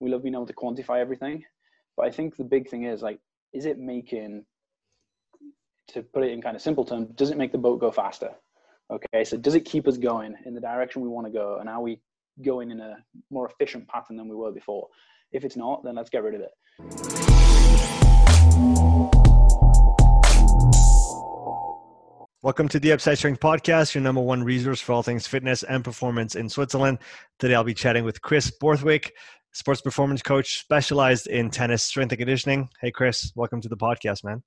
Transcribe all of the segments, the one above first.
We love being able to quantify everything. But I think the big thing is like, is it making, to put it in kind of simple terms, does it make the boat go faster? Okay, so does it keep us going in the direction we want to go? And are we going in a more efficient pattern than we were before? If it's not, then let's get rid of it. Welcome to the Upside Strength Podcast, your number one resource for all things fitness and performance in Switzerland. Today I'll be chatting with Chris Borthwick, sports performance coach specialized in tennis strength and conditioning. Hey, Chris, welcome to the podcast, man.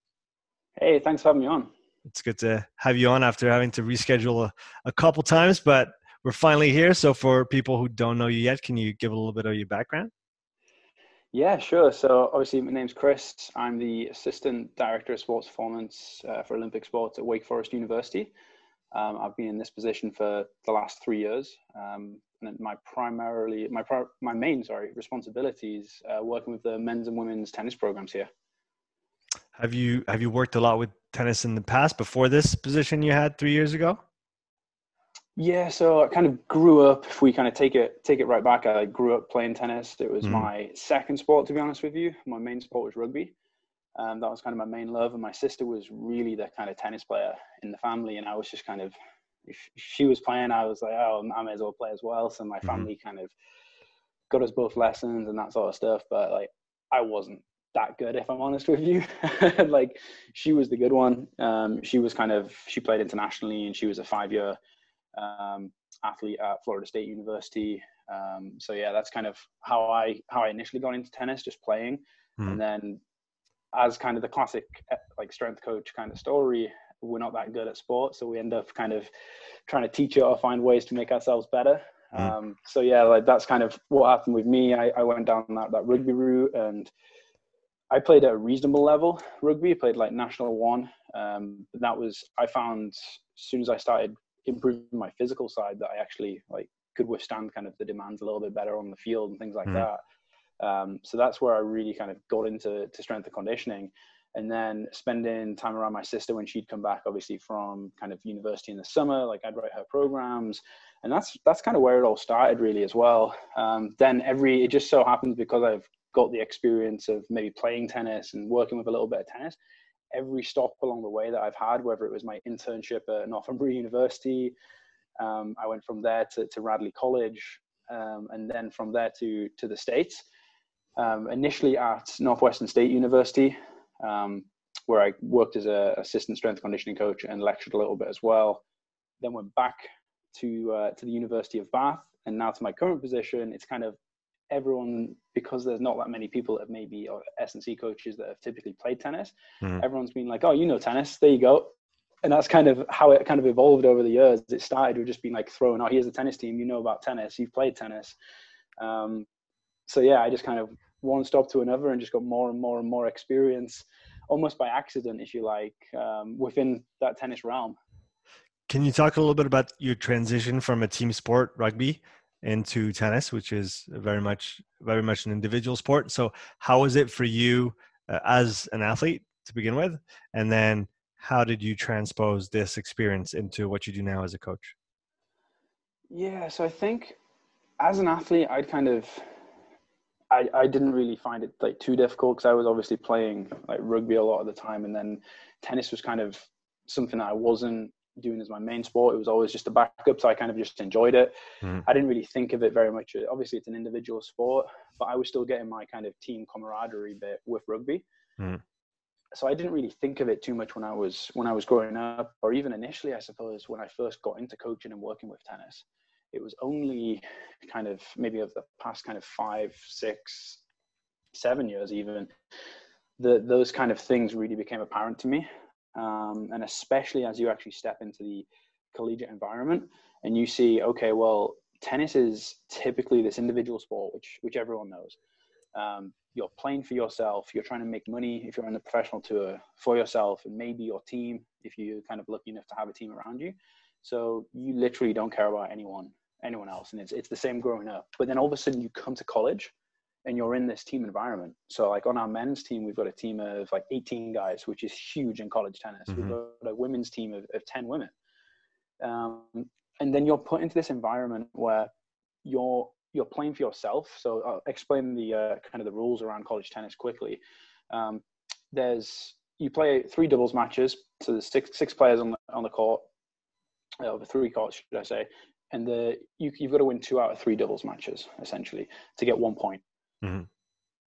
Hey, thanks for having me on. It's good to have you on after having to reschedule a, a couple times, but we're finally here. So, for people who don't know you yet, can you give a little bit of your background? Yeah, sure. So obviously, my name's Chris. I'm the assistant director of sports performance uh, for Olympic sports at Wake Forest University. Um, I've been in this position for the last three years, um, and my primarily my my main sorry responsibilities uh, working with the men's and women's tennis programs here. Have you have you worked a lot with tennis in the past before this position you had three years ago? Yeah, so I kind of grew up. If we kind of take it take it right back, I grew up playing tennis. It was mm. my second sport, to be honest with you. My main sport was rugby. Um, that was kind of my main love, and my sister was really the kind of tennis player in the family, and I was just kind of if she was playing, I was like, oh, I may as well play as well. So my mm-hmm. family mm-hmm. kind of got us both lessons and that sort of stuff. But like, I wasn't that good, if I'm honest with you. like, she was the good one. Um, she was kind of she played internationally, and she was a five year um, athlete at Florida State University. Um, so yeah, that's kind of how I how I initially got into tennis, just playing, mm. and then as kind of the classic eh, like strength coach kind of story, we're not that good at sport, so we end up kind of trying to teach it or find ways to make ourselves better. Mm. Um, so yeah, like that's kind of what happened with me. I, I went down that, that rugby route and I played at a reasonable level rugby. Played like national one. Um, that was I found as soon as I started improving my physical side that I actually like could withstand kind of the demands a little bit better on the field and things like mm. that. Um, so that's where I really kind of got into to strength and conditioning. And then spending time around my sister when she'd come back, obviously from kind of university in the summer, like I'd write her programs, and that's that's kind of where it all started really as well. Um, then every it just so happens because I've got the experience of maybe playing tennis and working with a little bit of tennis, every stop along the way that I've had, whether it was my internship at Northumbria University, um, I went from there to, to Radley College, um, and then from there to to the States. Um, initially at Northwestern State University, um, where I worked as an assistant strength conditioning coach and lectured a little bit as well. Then went back to uh, to the University of Bath, and now to my current position. It's kind of everyone because there's not that many people that maybe or S and C coaches that have typically played tennis. Mm. Everyone's been like, "Oh, you know tennis. There you go." And that's kind of how it kind of evolved over the years. It started with just being like thrown, "Oh, here's a tennis team. You know about tennis. You've played tennis." Um, so yeah, I just kind of one stop to another and just got more and more and more experience, almost by accident, if you like, um, within that tennis realm. Can you talk a little bit about your transition from a team sport, rugby, into tennis, which is very much very much an individual sport. So, how was it for you uh, as an athlete to begin with, and then how did you transpose this experience into what you do now as a coach? Yeah, so I think as an athlete, I'd kind of I, I didn't really find it like too difficult because I was obviously playing like rugby a lot of the time, and then tennis was kind of something that I wasn't doing as my main sport. It was always just a backup, so I kind of just enjoyed it. Mm. I didn't really think of it very much. Obviously, it's an individual sport, but I was still getting my kind of team camaraderie bit with rugby. Mm. So I didn't really think of it too much when I was when I was growing up, or even initially, I suppose, when I first got into coaching and working with tennis. It was only kind of maybe of the past kind of five, six, seven years even. The, those kind of things really became apparent to me. Um, and especially as you actually step into the collegiate environment and you see okay well tennis is typically this individual sport which which everyone knows. Um, you're playing for yourself you're trying to make money if you're on the professional tour for yourself and maybe your team if you're kind of lucky enough to have a team around you. So you literally don't care about anyone anyone else and it's, it's the same growing up but then all of a sudden you come to college and you're in this team environment. So like on our men's team, we've got a team of like 18 guys, which is huge in college tennis. Mm-hmm. We've got a women's team of, of 10 women. Um, and then you're put into this environment where you're you're playing for yourself. So I'll explain the uh, kind of the rules around college tennis quickly. Um, there's you play three doubles matches, so there's six six players on the on the court, uh, over three courts, should I say? And the you, you've got to win two out of three doubles matches essentially to get one point. Mm-hmm.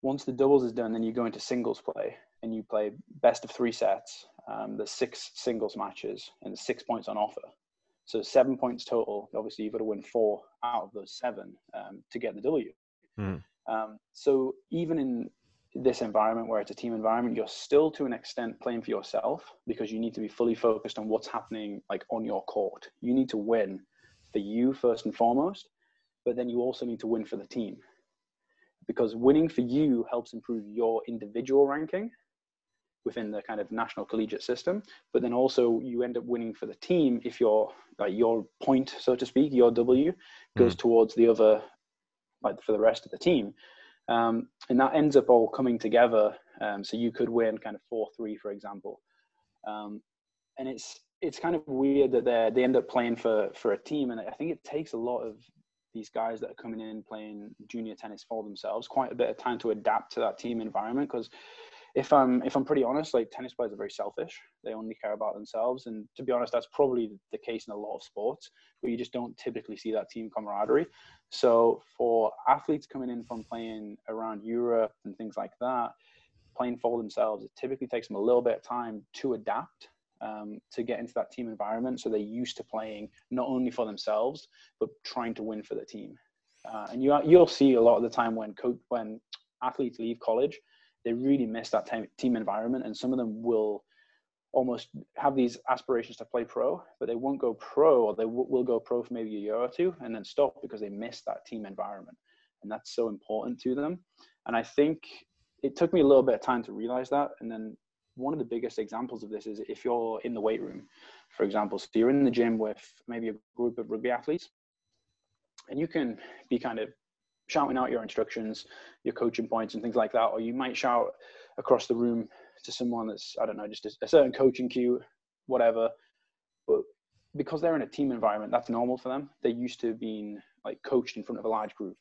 Once the doubles is done, then you go into singles play and you play best of three sets. Um, there's six singles matches and six points on offer. So seven points total. Obviously, you've got to win four out of those seven um, to get the W. Mm. Um, so even in this environment where it's a team environment, you're still to an extent playing for yourself because you need to be fully focused on what's happening like on your court. You need to win for you first and foremost, but then you also need to win for the team. Because winning for you helps improve your individual ranking within the kind of national collegiate system but then also you end up winning for the team if your like your point so to speak your w goes mm. towards the other like for the rest of the team. Um, and that ends up all coming together um, so you could win kind of 4-3 for example. Um, and it's it's kind of weird that they they end up playing for for a team and i think it takes a lot of these guys that are coming in playing junior tennis for themselves quite a bit of time to adapt to that team environment because if I'm if I'm pretty honest, like tennis players are very selfish. They only care about themselves, and to be honest, that's probably the case in a lot of sports where you just don't typically see that team camaraderie. So for athletes coming in from playing around Europe and things like that, playing for themselves, it typically takes them a little bit of time to adapt um, to get into that team environment. So they're used to playing not only for themselves but trying to win for the team. Uh, and you you'll see a lot of the time when co- when athletes leave college they really miss that team environment and some of them will almost have these aspirations to play pro but they won't go pro or they w- will go pro for maybe a year or two and then stop because they miss that team environment and that's so important to them and i think it took me a little bit of time to realize that and then one of the biggest examples of this is if you're in the weight room for example so you're in the gym with maybe a group of rugby athletes and you can be kind of shouting out your instructions, your coaching points, and things like that. Or you might shout across the room to someone that's I don't know, just a, certain coaching cue, whatever. But because they're in a team environment, that's normal for them. They're used to being like coached in front of a large group.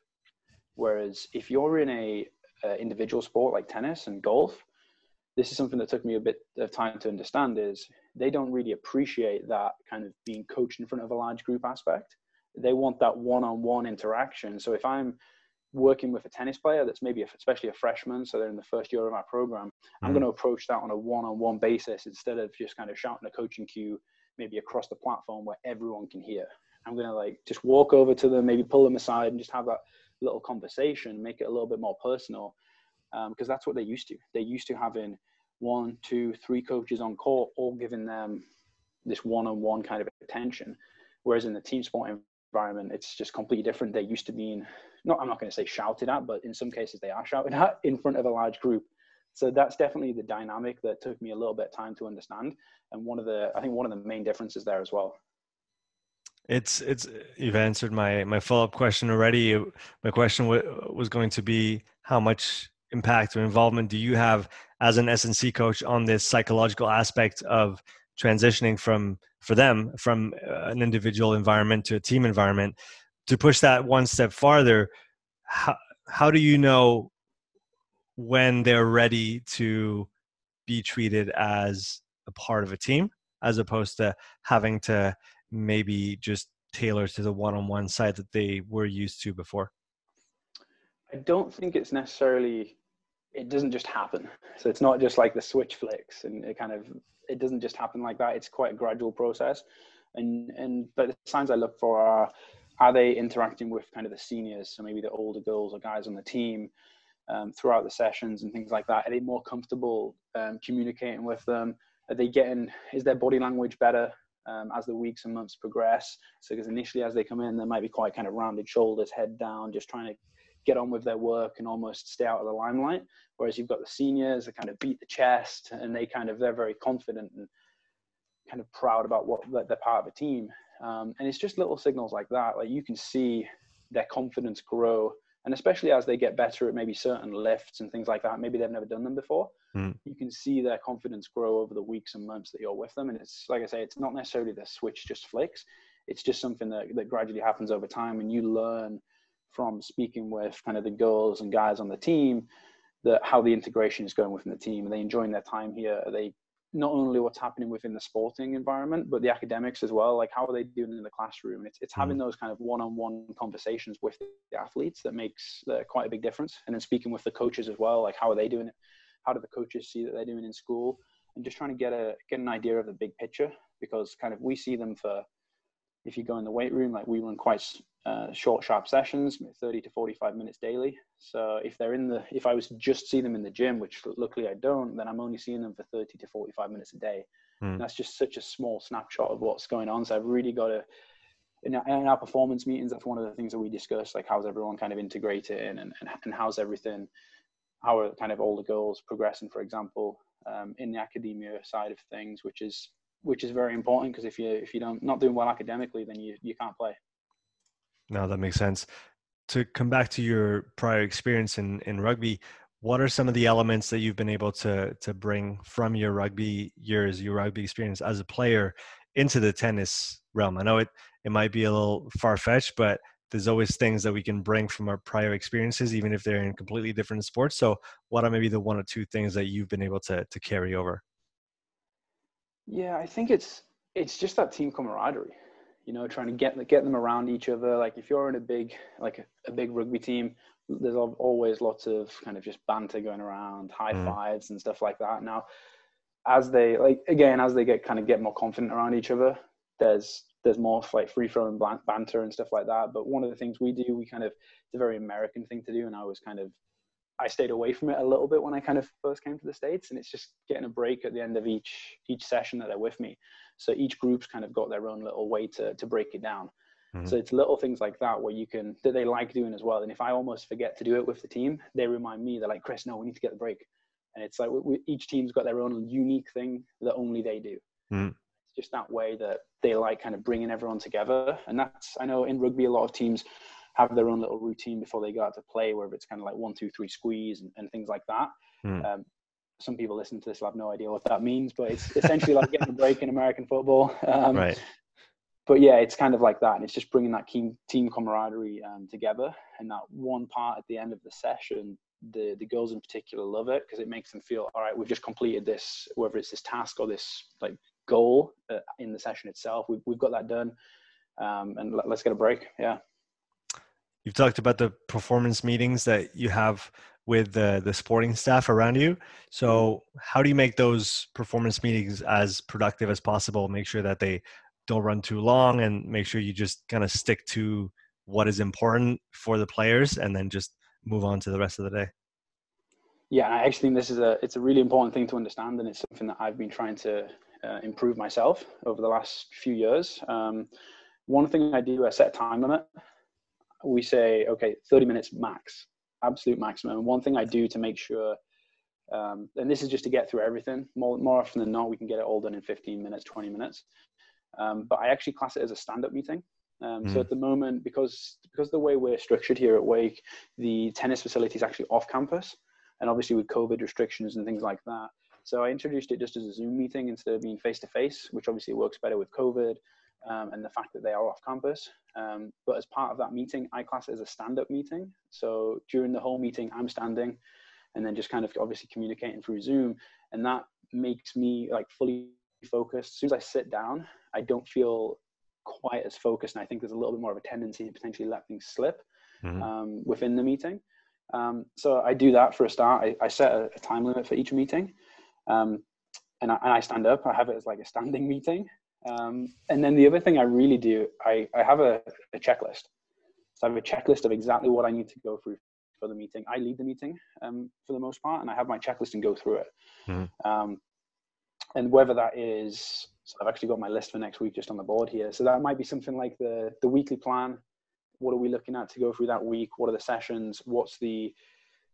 Whereas if you're in a, a individual sport like tennis and golf, this is something that took me a bit of time to understand. Is they don't really appreciate that kind of being coached in front of a large group aspect they want that one-on-one interaction. So if I'm working with a tennis player that's maybe a, especially a freshman, so they're in the first year of our program, mm-hmm. I'm going to approach that on a one-on-one basis instead of just kind of shouting a coaching cue maybe across the platform where everyone can hear. I'm going to like just walk over to them, maybe pull them aside and just have that little conversation, make it a little bit more personal, because um, that's what they're used to. They're used to having one, two, three coaches on court, all giving them this one-on-one kind of attention. Whereas in the team sport environment, it's just completely different. They're used to being not I'm not going to say shouted at, but in some cases they are shouted at in front of a large group. So that's definitely the dynamic that took me a little bit of time to understand, and one of the I think one of the main differences there as well. It's it's you've answered my my follow up question already. My question w- was going to be how much impact or involvement do you have as an S&C coach on this psychological aspect of transitioning from for them from uh, an individual environment to a team environment? To push that one step farther how, how do you know when they're ready to be treated as a part of a team as opposed to having to maybe just tailor to the one-on-one side that they were used to before? I don't think it's necessarily it doesn't just happen so it's not just like the switch flicks and it kind of it doesn't just happen like that. It's quite a gradual process. And and but the signs I look for are are they interacting with kind of the seniors, so maybe the older girls or guys on the team um, throughout the sessions and things like that? Are they more comfortable um, communicating with them? Are they getting? Is their body language better um, as the weeks and months progress? So because initially as they come in, they might be quite kind of rounded shoulders, head down, just trying to get on with their work and almost stay out of the limelight. Whereas you've got the seniors that kind of beat the chest and they kind of they're very confident and kind of proud about what they're part of a team. Um, and it's just little signals like that. Like you can see their confidence grow, and especially as they get better at maybe certain lifts and things like that. Maybe they've never done them before. Mm. You can see their confidence grow over the weeks and months that you're with them. And it's like I say, it's not necessarily the switch just flicks. It's just something that, that gradually happens over time, and you learn from speaking with kind of the girls and guys on the team that how the integration is going within the team. Are they enjoying their time here? Are they not only what's happening within the sporting environment, but the academics as well. Like how are they doing in the classroom? And it's, it's having mm. those kind of one-on-one conversations with the athletes that makes uh, quite a big difference. And then speaking with the coaches as well, like how are they doing it? How do the coaches see that they're doing in school? And just trying to get a get an idea of the big picture because kind of we see them for if you go in the weight room, like we run quite uh, short, sharp sessions, 30 to 45 minutes daily. So if they're in the, if I was to just see them in the gym, which luckily I don't, then I'm only seeing them for 30 to 45 minutes a day. Mm. that's just such a small snapshot of what's going on. So I've really got to, in our, in our, performance meetings, that's one of the things that we discuss, like how's everyone kind of integrated and, and, and how's everything, how are kind of all the goals progressing, for example, um, in the academia side of things, which is which is very important because if you if you don't not doing well academically, then you you can't play. No, that makes sense. To come back to your prior experience in in rugby, what are some of the elements that you've been able to to bring from your rugby years, your rugby experience as a player, into the tennis realm? I know it it might be a little far fetched, but there's always things that we can bring from our prior experiences, even if they're in completely different sports. So, what are maybe the one or two things that you've been able to to carry over? Yeah, I think it's it's just that team camaraderie. You know, trying to get get them around each other. Like if you're in a big like a, a big rugby team, there's always lots of kind of just banter going around, high mm. fives and stuff like that. Now, as they like again, as they get kind of get more confident around each other, there's there's more like free flowing banter and stuff like that. But one of the things we do, we kind of it's a very American thing to do, and I was kind of I stayed away from it a little bit when I kind of first came to the States, and it's just getting a break at the end of each each session that they're with me. So each group's kind of got their own little way to to break it down. Mm-hmm. So it's little things like that where you can that they like doing as well. And if I almost forget to do it with the team, they remind me. They're like, Chris, no, we need to get the break. And it's like we, we, each team's got their own unique thing that only they do. Mm-hmm. It's just that way that they like kind of bringing everyone together. And that's I know in rugby a lot of teams have their own little routine before they go out to play, whether it's kind of like one, two, three squeeze and, and things like that. Mm. Um, some people listening to this will have no idea what that means, but it's essentially like getting a break in American football. Um, right. But yeah, it's kind of like that, and it's just bringing that team team camaraderie um, together. And that one part at the end of the session, the the girls in particular love it because it makes them feel all right. We've just completed this, whether it's this task or this like goal uh, in the session itself. We've we've got that done, um, and let, let's get a break. Yeah. You've talked about the performance meetings that you have with the, the sporting staff around you. So, mm-hmm. how do you make those performance meetings as productive as possible? Make sure that they don't run too long and make sure you just kind of stick to what is important for the players and then just move on to the rest of the day. Yeah, I actually think this is a it's a really important thing to understand, and it's something that I've been trying to uh, improve myself over the last few years. Um, one thing I do, I set a time limit we say, okay, 30 minutes max, absolute maximum. And one thing I do to make sure, um, and this is just to get through everything, more, more often than not, we can get it all done in 15 minutes, 20 minutes. Um, but I actually class it as a stand up meeting. Um, mm. So at the moment, because because the way we're structured here at Wake, the tennis facility is actually off campus, and obviously with COVID restrictions and things like that. So I introduced it just as a Zoom meeting instead of being face to face, which obviously works better with COVID um, and the fact that they are off campus. Um, but as part of that meeting, I class it as a stand up meeting. So during the whole meeting, I'm standing and then just kind of obviously communicating through Zoom. And that makes me like fully focused. As soon as I sit down, I don't feel quite as focused. And I think there's a little bit more of a tendency to potentially let things slip mm-hmm. um, within the meeting. Um, so I do that for a start. I, I set a, a, time limit for each meeting. Um, and I, and I stand up. I have it as like a standing meeting. Um, and then the other thing I really do, I, I have a, a, checklist. So I have a checklist of exactly what I need to go through for the meeting. I lead the meeting um, for the most part, and I have my checklist and go through it. Mm-hmm. Um, and whether that is, so I've actually got my list for next week just on the board here. So that might be something like the the weekly plan. What are we looking at to go through that week? What are the sessions? What's the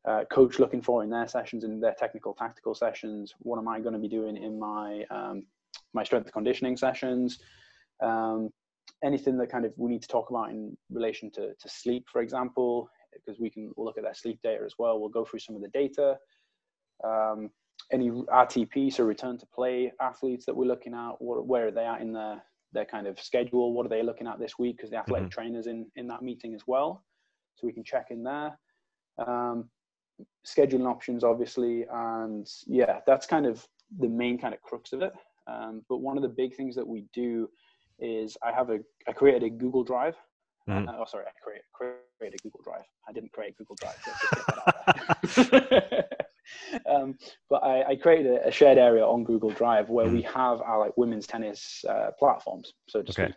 uh, coach looking for in their sessions in their technical tactical sessions? What am I going to be doing in my um, my strength conditioning sessions, um, anything that kind of we need to talk about in relation to, to sleep, for example, because we can look at their sleep data as well. We'll go through some of the data. Um, any RTP, so return to play athletes that we're looking at, what, where are they at in their, their kind of schedule? What are they looking at this week? Because the athletic mm-hmm. trainers in, in that meeting as well. so we can check in there. Um, scheduling options, obviously, and yeah, that's kind of the main kind of crux of it. Um, but one of the big things that we do is I have a I created a Google Drive. Mm. Uh, oh, sorry, I created, created a Google Drive. I didn't create Google Drive. um, but I, I created a, a, shared area on Google Drive where mm. we have our like women's tennis uh, platforms, so to okay. speak.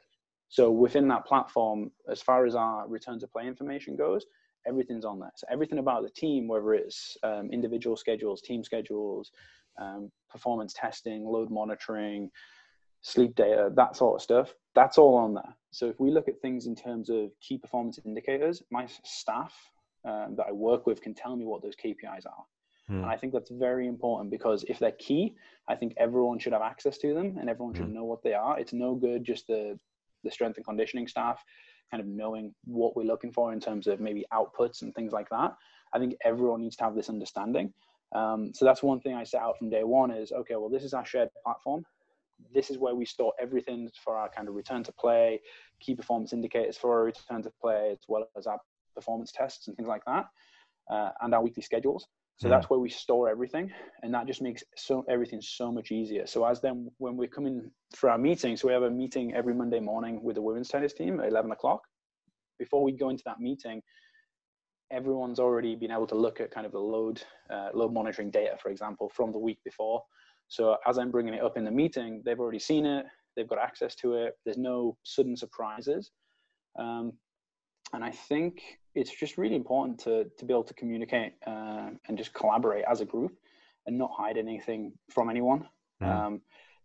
So within that platform, as far as our return to play information goes, everything's on there. So everything about the team, whether it's um, individual schedules, team schedules, um, performance testing, load monitoring, sleep data, that sort of stuff, that's all on there. So if we look at things in terms of key performance indicators, my staff um, that I work with can tell me what those KPIs are. Hmm. And I think that's very important because if they're key, I think everyone should have access to them and everyone should hmm. know what they are. It's no good just the the strength and conditioning staff kind of knowing what we're looking for in terms of maybe outputs and things like that. I think everyone needs to have this understanding. Um, so that's one thing I set out from day one is okay, well, this is our shared platform. This is where we store everything for our kind of return to play, key performance indicators for our return to play, as well as our performance tests and things like that, uh, and our weekly schedules. So that's where we store everything, and that just makes so everything so much easier. So as then when we're coming for our meeting, so we have a meeting every Monday morning with the women's tennis team at eleven o'clock. Before we go into that meeting, everyone's already been able to look at kind of the load uh, load monitoring data, for example, from the week before. So as I'm bringing it up in the meeting, they've already seen it, they've got access to it. There's no sudden surprises, um, and I think it's just really important to to be able to communicate uh, and just collaborate as a group and not hide anything from anyone. Mm. Um,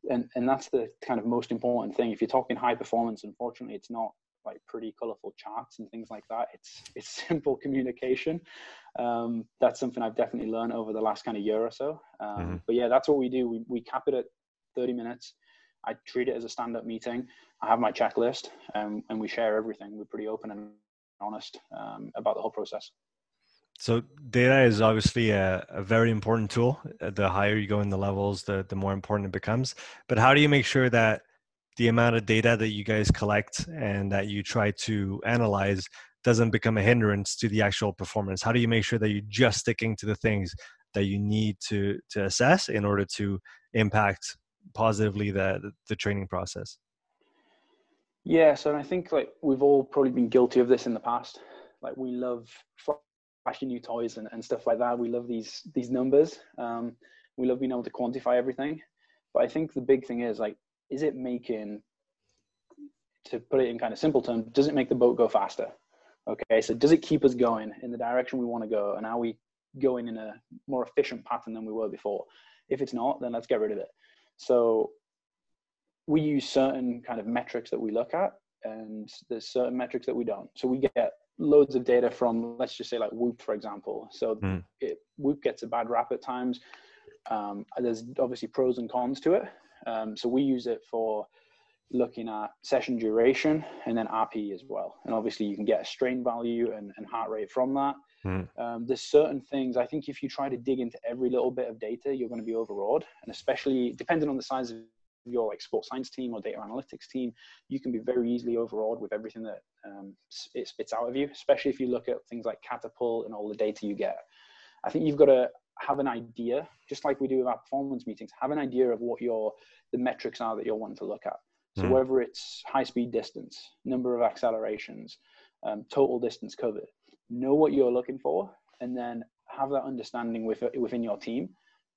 and and that's the kind of most important thing. If you're talking high performance, unfortunately, it's not like pretty colorful charts and things like that. It's it's simple communication. Um, that's something I've definitely learned over the last kind of year or so. Um, mm-hmm. But yeah, that's what we do. We we cap it at 30 minutes. I treat it as a stand-up meeting. I have my checklist, um, and we share everything. We're pretty open and honest um, about the whole process. So data is obviously a, a, very important tool. The higher you go in the levels, the the more important it becomes. But how do you make sure that the amount of data that you guys collect and that you try to analyze doesn't become a hindrance to the actual performance? How do you make sure that you're just sticking to the things that you need to to assess in order to impact positively the the, training process? Yeah, so I think like we've all probably been guilty of this in the past. Like we love flashy new toys and, and stuff like that. We love these these numbers. Um, we love being able to quantify everything. But I think the big thing is like, is it making to put it in kind of simple terms, does it make the boat go faster? Okay, so does it keep us going in the direction we want to go? And are we going in a more efficient pattern than we were before? If it's not, then let's get rid of it. So we use certain kind of metrics that we look at and there's certain metrics that we don't so we get loads of data from let's just say like whoop for example so mm. it, whoop gets a bad rap at times um, there's obviously pros and cons to it um, so we use it for looking at session duration and then rp as well and obviously you can get a strain value and, and heart rate from that mm. um, there's certain things i think if you try to dig into every little bit of data you're going to be overawed and especially depending on the size of your like sports science team or data analytics team, you can be very easily overawed with everything that um, it spits out of you, especially if you look at things like Catapult and all the data you get. I think you've got to have an idea, just like we do with our performance meetings, have an idea of what your the metrics are that you're wanting to look at. So mm. whether it's high speed distance, number of accelerations, um, total distance covered, know what you're looking for, and then have that understanding with, within your team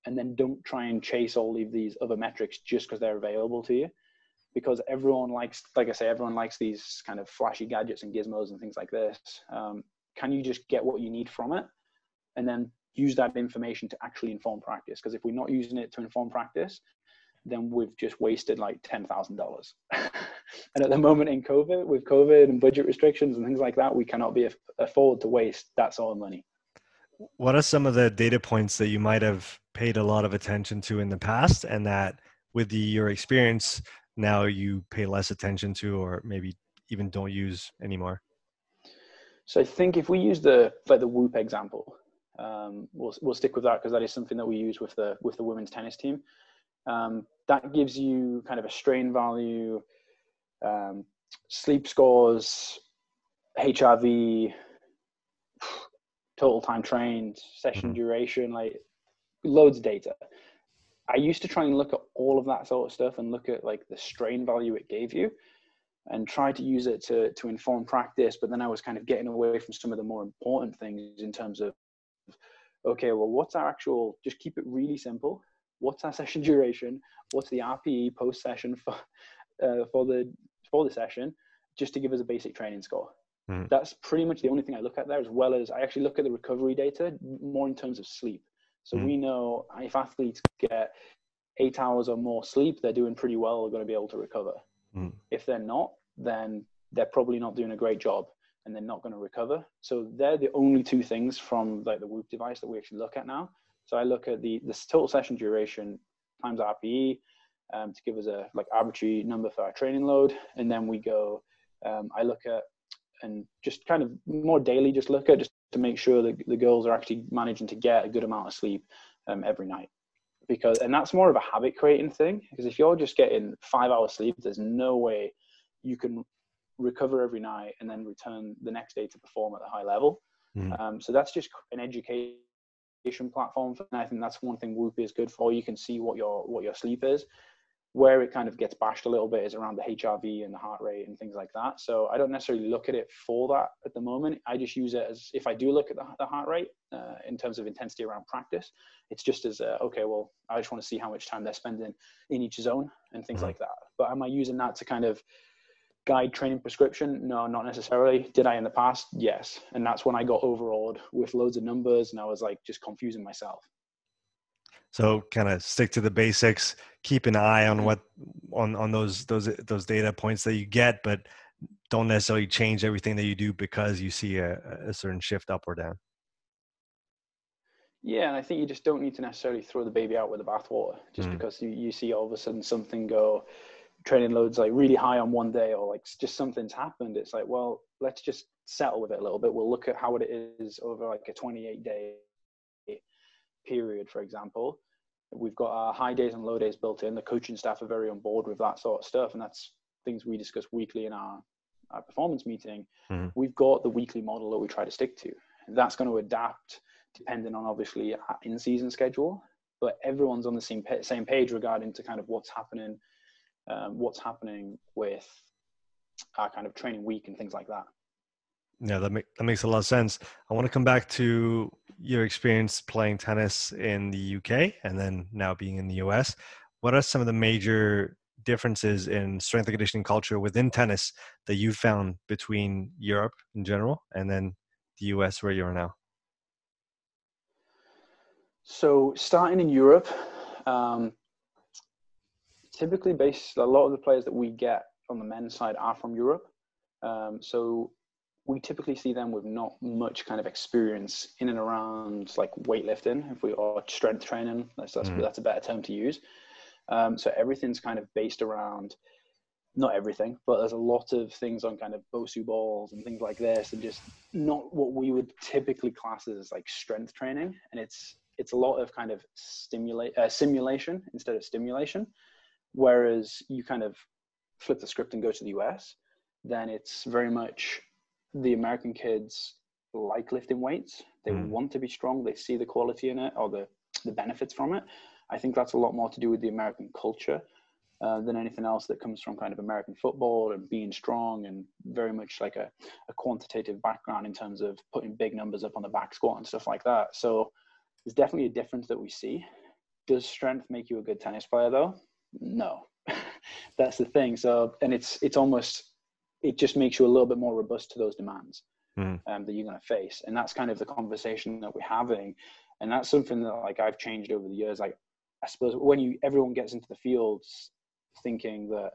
and then don't try and chase all of these other metrics just because they're available to you because everyone likes like i say everyone likes these kind of flashy gadgets and gizmos and things like this um, can you just get what you need from it and then use that information to actually inform practice because if we're not using it to inform practice then we've just wasted like $10,000. and at the moment in COVID, with COVID and budget restrictions and things like that, we cannot be afford to waste that sort of money. What are some of the data points that you might have paid a lot of attention to in the past and that with the, your experience now you pay less attention to or maybe even don't use anymore so i think if we use the like the whoop example um, we'll, we'll stick with that because that is something that we use with the with the women's tennis team um, that gives you kind of a strain value um, sleep scores hrv total time trained, session mm-hmm. duration, like loads of data. I used to try and look at all of that sort of stuff and look at like the strain value it gave you and try to use it to to inform practice but then i was kind of getting away from some of the more important things in terms of okay well what's our actual just keep it really simple. What's our session duration? What's the rpe post session for uh, for the for the session? Just to give us a basic training score. Mm. that's pretty much the only thing i look at there as well as i actually look at the recovery data more in terms of sleep. So mm. we know if athletes get eight hours or more sleep they're doing pretty well they're going to be able to recover. Mm. If they're not, then they're probably not doing a great job and they're not going to recover. So they're the only two things from like the Whoop device that we actually look at now. So I look at the the total session duration times RPE um, to give us a like arbitrary number for our training load, and then we go. Um, I look at and just kind of more daily, just look at just to make sure that the girls are actually managing to get a good amount of sleep um, every night because and that's more of a habit creating thing because if you're just getting five hours sleep there's no way you can recover every night and then return the next day to perform at a high level mm. um, so that's just an education platform and i think that's one thing whoop is good for you can see what your what your sleep is where it kind of gets bashed a little bit is around the HRV and the heart rate and things like that. So I don't necessarily look at it for that at the moment. I just use it as if I do look at the, the heart rate uh, in terms of intensity around practice, it's just as a, okay, well, I just want to see how much time they're spending in each zone and things mm-hmm. like that. But am I using that to kind of guide training prescription? No, not necessarily. Did I in the past? Yes. And that's when I got overawed with loads of numbers and I was like just confusing myself. So kind of stick to the basics, keep an eye on what on on those those those data points that you get, but don't necessarily change everything that you do because you see a, a certain shift up or down. Yeah, and I think you just don't need to necessarily throw the baby out with the bathwater just mm. because you, you see all of a sudden something go training loads like really high on one day or like just something's happened. It's like, well, let's just settle with it a little bit. We'll look at how it is over like a 28 day period, for example, we've got our high days and low days built in. The coaching staff are very on board with that sort of stuff, and that's things we discuss weekly in our, our performance meeting. Mm-hmm. We've got the weekly model that we try to stick to. That's going to adapt depending on obviously in season schedule, but everyone's on the same same page regarding to kind of what's happening, um, what's happening with our kind of training week and things like that. Yeah, that, make, that makes a lot of sense. I want to come back to your experience playing tennis in the UK and then now being in the US. What are some of the major differences in strength and conditioning culture within tennis that you found between Europe in general and then the US where you are now? So, starting in Europe, um, typically based a lot of the players that we get on the men's side are from Europe. Um, so we typically see them with not much kind of experience in and around like weightlifting, if we are strength training. That's that's, mm. that's a better term to use. Um, so everything's kind of based around not everything, but there's a lot of things on kind of Bosu balls and things like this, and just not what we would typically class as like strength training. And it's it's a lot of kind of stimulate uh, simulation instead of stimulation. Whereas you kind of flip the script and go to the US, then it's very much the American kids like lifting weights. They mm. want to be strong. They see the quality in it or the, the benefits from it. I think that's a lot more to do with the American culture uh, than anything else that comes from kind of American football and being strong and very much like a, a quantitative background in terms of putting big numbers up on the back squat and stuff like that. So there's definitely a difference that we see. Does strength make you a good tennis player though? No. that's the thing. So, and it's, it's almost it just makes you a little bit more robust to those demands mm. um, that you're going to face. And that's kind of the conversation that we're having. And that's something that like I've changed over the years. Like I suppose when you everyone gets into the fields thinking that,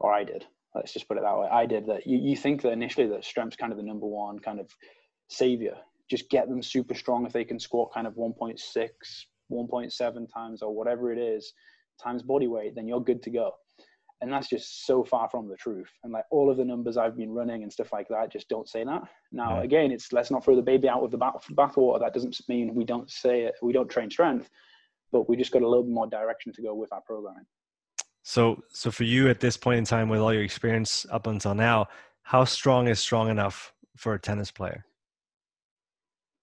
or I did, let's just put it that way. I did that. You, you think that initially that strength's kind of the number one kind of savior. Just get them super strong if they can squat kind of 1.6, 1.7 times or whatever it is times body weight, then you're good to go. And that's just so far from the truth. And like all of the numbers i've been running and stuff like that just don't say that. Now yeah. again it's let's not throw the baby out with the bath bathwater. That doesn't mean we don't say it we don't train strength but we just got a little bit more direction to go with our programming. So so for you at this point in time with all your experience up until now how strong is strong enough for a tennis player?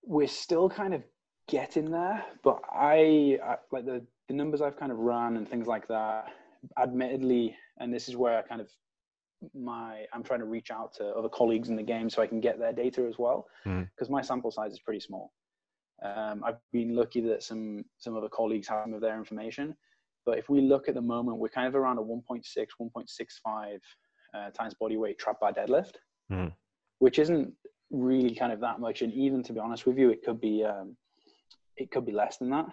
We're still kind of getting there, but I, I like the the numbers I've kind of run and things like that. Admittedly, and this is where I kind of my I'm trying to reach out to other colleagues in the game so I can get their data as well because mm. my sample size is pretty small. Um, I've been lucky that some some other colleagues have some of their information, but if we look at the moment, we're kind of around a 1.6, 1.65 uh, times body weight trap bar deadlift, mm. which isn't really kind of that much. And even to be honest with you, it could be um, it could be less than that.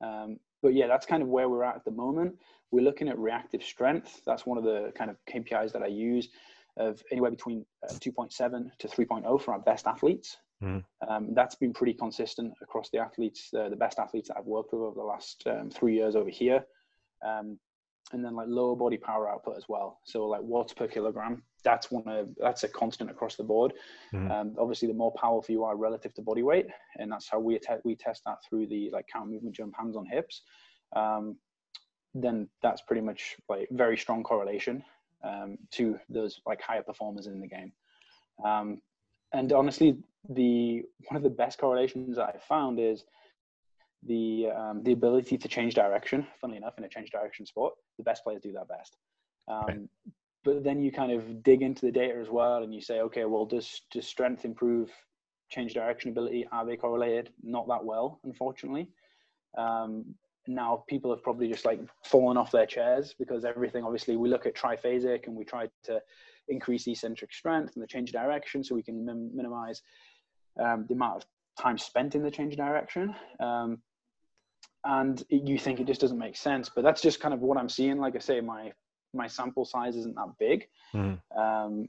Um, but yeah, that's kind of where we're at at the moment. We're looking at reactive strength. That's one of the kind of KPIs that I use of anywhere between uh, 2.7 to 3.0 for our best athletes. Mm. Um, that's been pretty consistent across the athletes, uh, the best athletes that I've worked with over the last um, three years over here. Um, and then like lower body power output as well. So like watts per kilogram, that's one of that's a constant across the board. Mm. Um, obviously, the more powerful you are relative to body weight, and that's how we te- we test that through the like counter movement jump hands on hips. Um, then that's pretty much like very strong correlation um, to those like higher performers in the game. Um, and honestly, the one of the best correlations that I found is the um, the ability to change direction. Funnily enough, in a change direction sport, the best players do that best. Um, right. But then you kind of dig into the data as well, and you say, okay, well, does does strength improve change direction ability? Are they correlated? Not that well, unfortunately. Um, now people have probably just like fallen off their chairs because everything obviously we look at triphasic and we try to increase eccentric strength and the change direction so we can min- minimize um, the amount of time spent in the change direction um, and you think it just doesn't make sense but that's just kind of what i'm seeing like i say my my sample size isn't that big. Mm. um,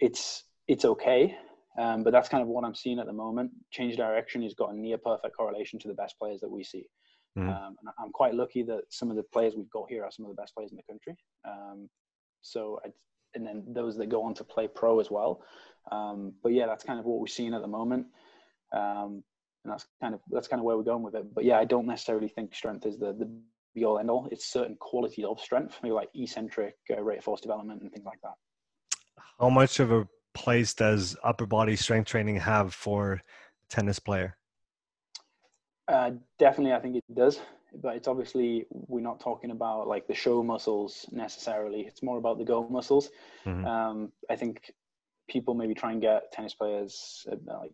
it's it's okay. Um, but that's kind of what i'm seeing at the moment. Change direction has got a near perfect correlation to the best players that we see. Mm. um, and i'm quite lucky that some of the players we've got here are some of the best players in the country. Um, so I, and then those that go on to play pro as well. Um, but yeah that's kind of what we're seeing at the moment. Um, and that's kind of that's kind of where we're going with it. But yeah, I don't necessarily think strength is the the all end all. It's certain qualities of strength, maybe like eccentric uh, rate of force development and things like that. How much of a place does upper body strength training have for tennis player? Uh, definitely, I think it does. But it's obviously we're not talking about like the show muscles necessarily. It's more about the go muscles. Mm-hmm. Um, I think people maybe try and get tennis players uh, like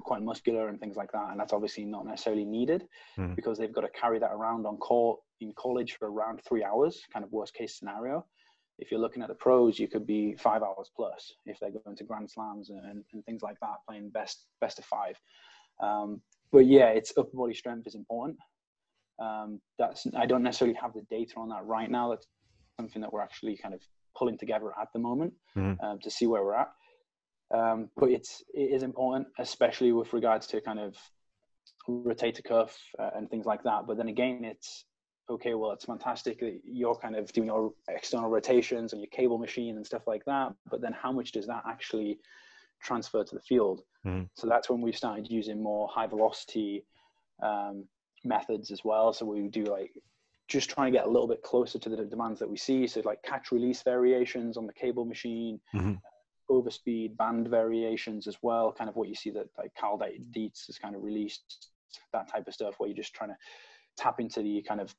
quite muscular and things like that. And that's obviously not necessarily needed mm. because they've got to carry that around on court in college for around three hours, kind of worst case scenario. If you're looking at the pros, you could be five hours plus if they're going to grand slams and, and things like that, playing best best of five. Um, but yeah, it's upper body strength is important. Um, that's I don't necessarily have the data on that right now. That's something that we're actually kind of pulling together at the moment mm. um, to see where we're at. Um, but it's it is important, especially with regards to kind of rotator cuff uh, and things like that. But then again, it's okay. Well, it's fantastic that you're kind of doing your external rotations and your cable machine and stuff like that. But then, how much does that actually transfer to the field? Mm. So that's when we started using more high velocity um, methods as well. So we do like just trying to get a little bit closer to the demands that we see. So like catch release variations on the cable machine, mm-hmm overspeed band variations as well, kind of what you see that like Cal Dietz has kind of released, that type of stuff where you're just trying to tap into the kind of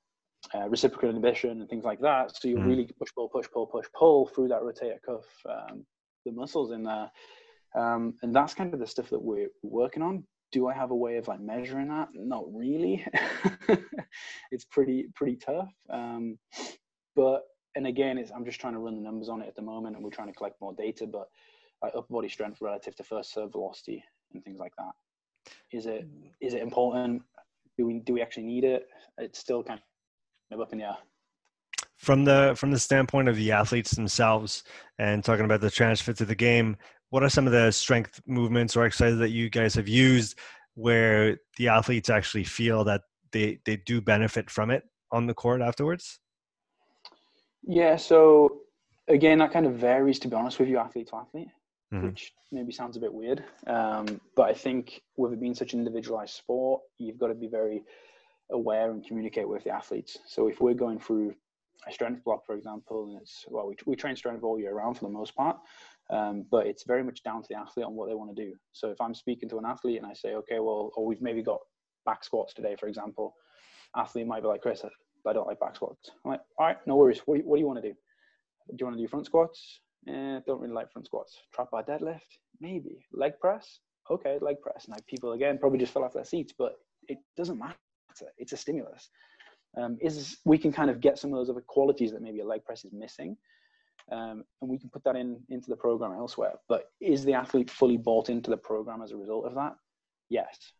uh, reciprocal inhibition and things like that. So you mm. really push, pull, push, pull, push, pull through that rotator cuff, um, the muscles in there. Um, and that's kind of the stuff that we're working on. Do I have a way of like measuring that? Not really. it's pretty, pretty tough. Um, but and again, it's, I'm just trying to run the numbers on it at the moment, and we're trying to collect more data. But like upper body strength relative to first serve velocity and things like that, is it mm. is it important? Do we do we actually need it? It's still kind of up in the air. From the from the standpoint of the athletes themselves, and talking about the transfer to the game, what are some of the strength movements or exercises that you guys have used where the athletes actually feel that they they do benefit from it on the court afterwards? Yeah, so again, that kind of varies, to be honest with you, athlete to athlete, mm-hmm. which maybe sounds a bit weird. Um, but I think with it being such an individualized sport, you've got to be very aware and communicate with the athletes. So if we're going through a strength block, for example, and it's well, we, we train strength all year round for the most part. Um, but it's very much down to the athlete on what they want to do. So if I'm speaking to an athlete and I say, okay, well, or we've maybe got back squats today, for example, athlete might be like, Chris, I don't like back squats. I'm like, all right, no worries. What do you, what do you want to do? Do you want to do front squats? Eh, don't really like front squats. Trap bar deadlift? Maybe. Leg press? Okay, leg press. Now people again probably just fell off their seats, but it doesn't matter. It's a stimulus. Um, is we can kind of get some of those other qualities that maybe a leg press is missing, um, and we can put that in into the program elsewhere. But is the athlete fully bought into the program as a result of that? Yes.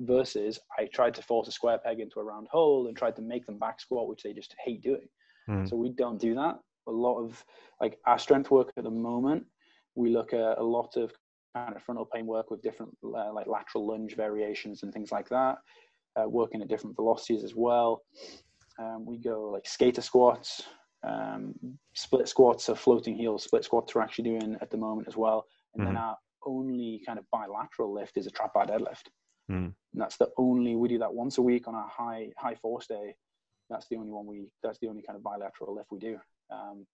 Versus I tried to force a square peg into a round hole and tried to make them back squat, which they just hate doing. Mm. So we don't do that. A lot of like our strength work at the moment, we look at a lot of kind of frontal plane work with different uh, like lateral lunge variations and things like that uh, working at different velocities as well. Um, we go like skater squats, um, split squats, so floating heels, split squats we're actually doing at the moment as well. And mm-hmm. then our only kind of bilateral lift is a trap bar deadlift. Mm. And that's the only we do that once a week on a high high force day. That's the only one we. That's the only kind of bilateral lift we do. Um,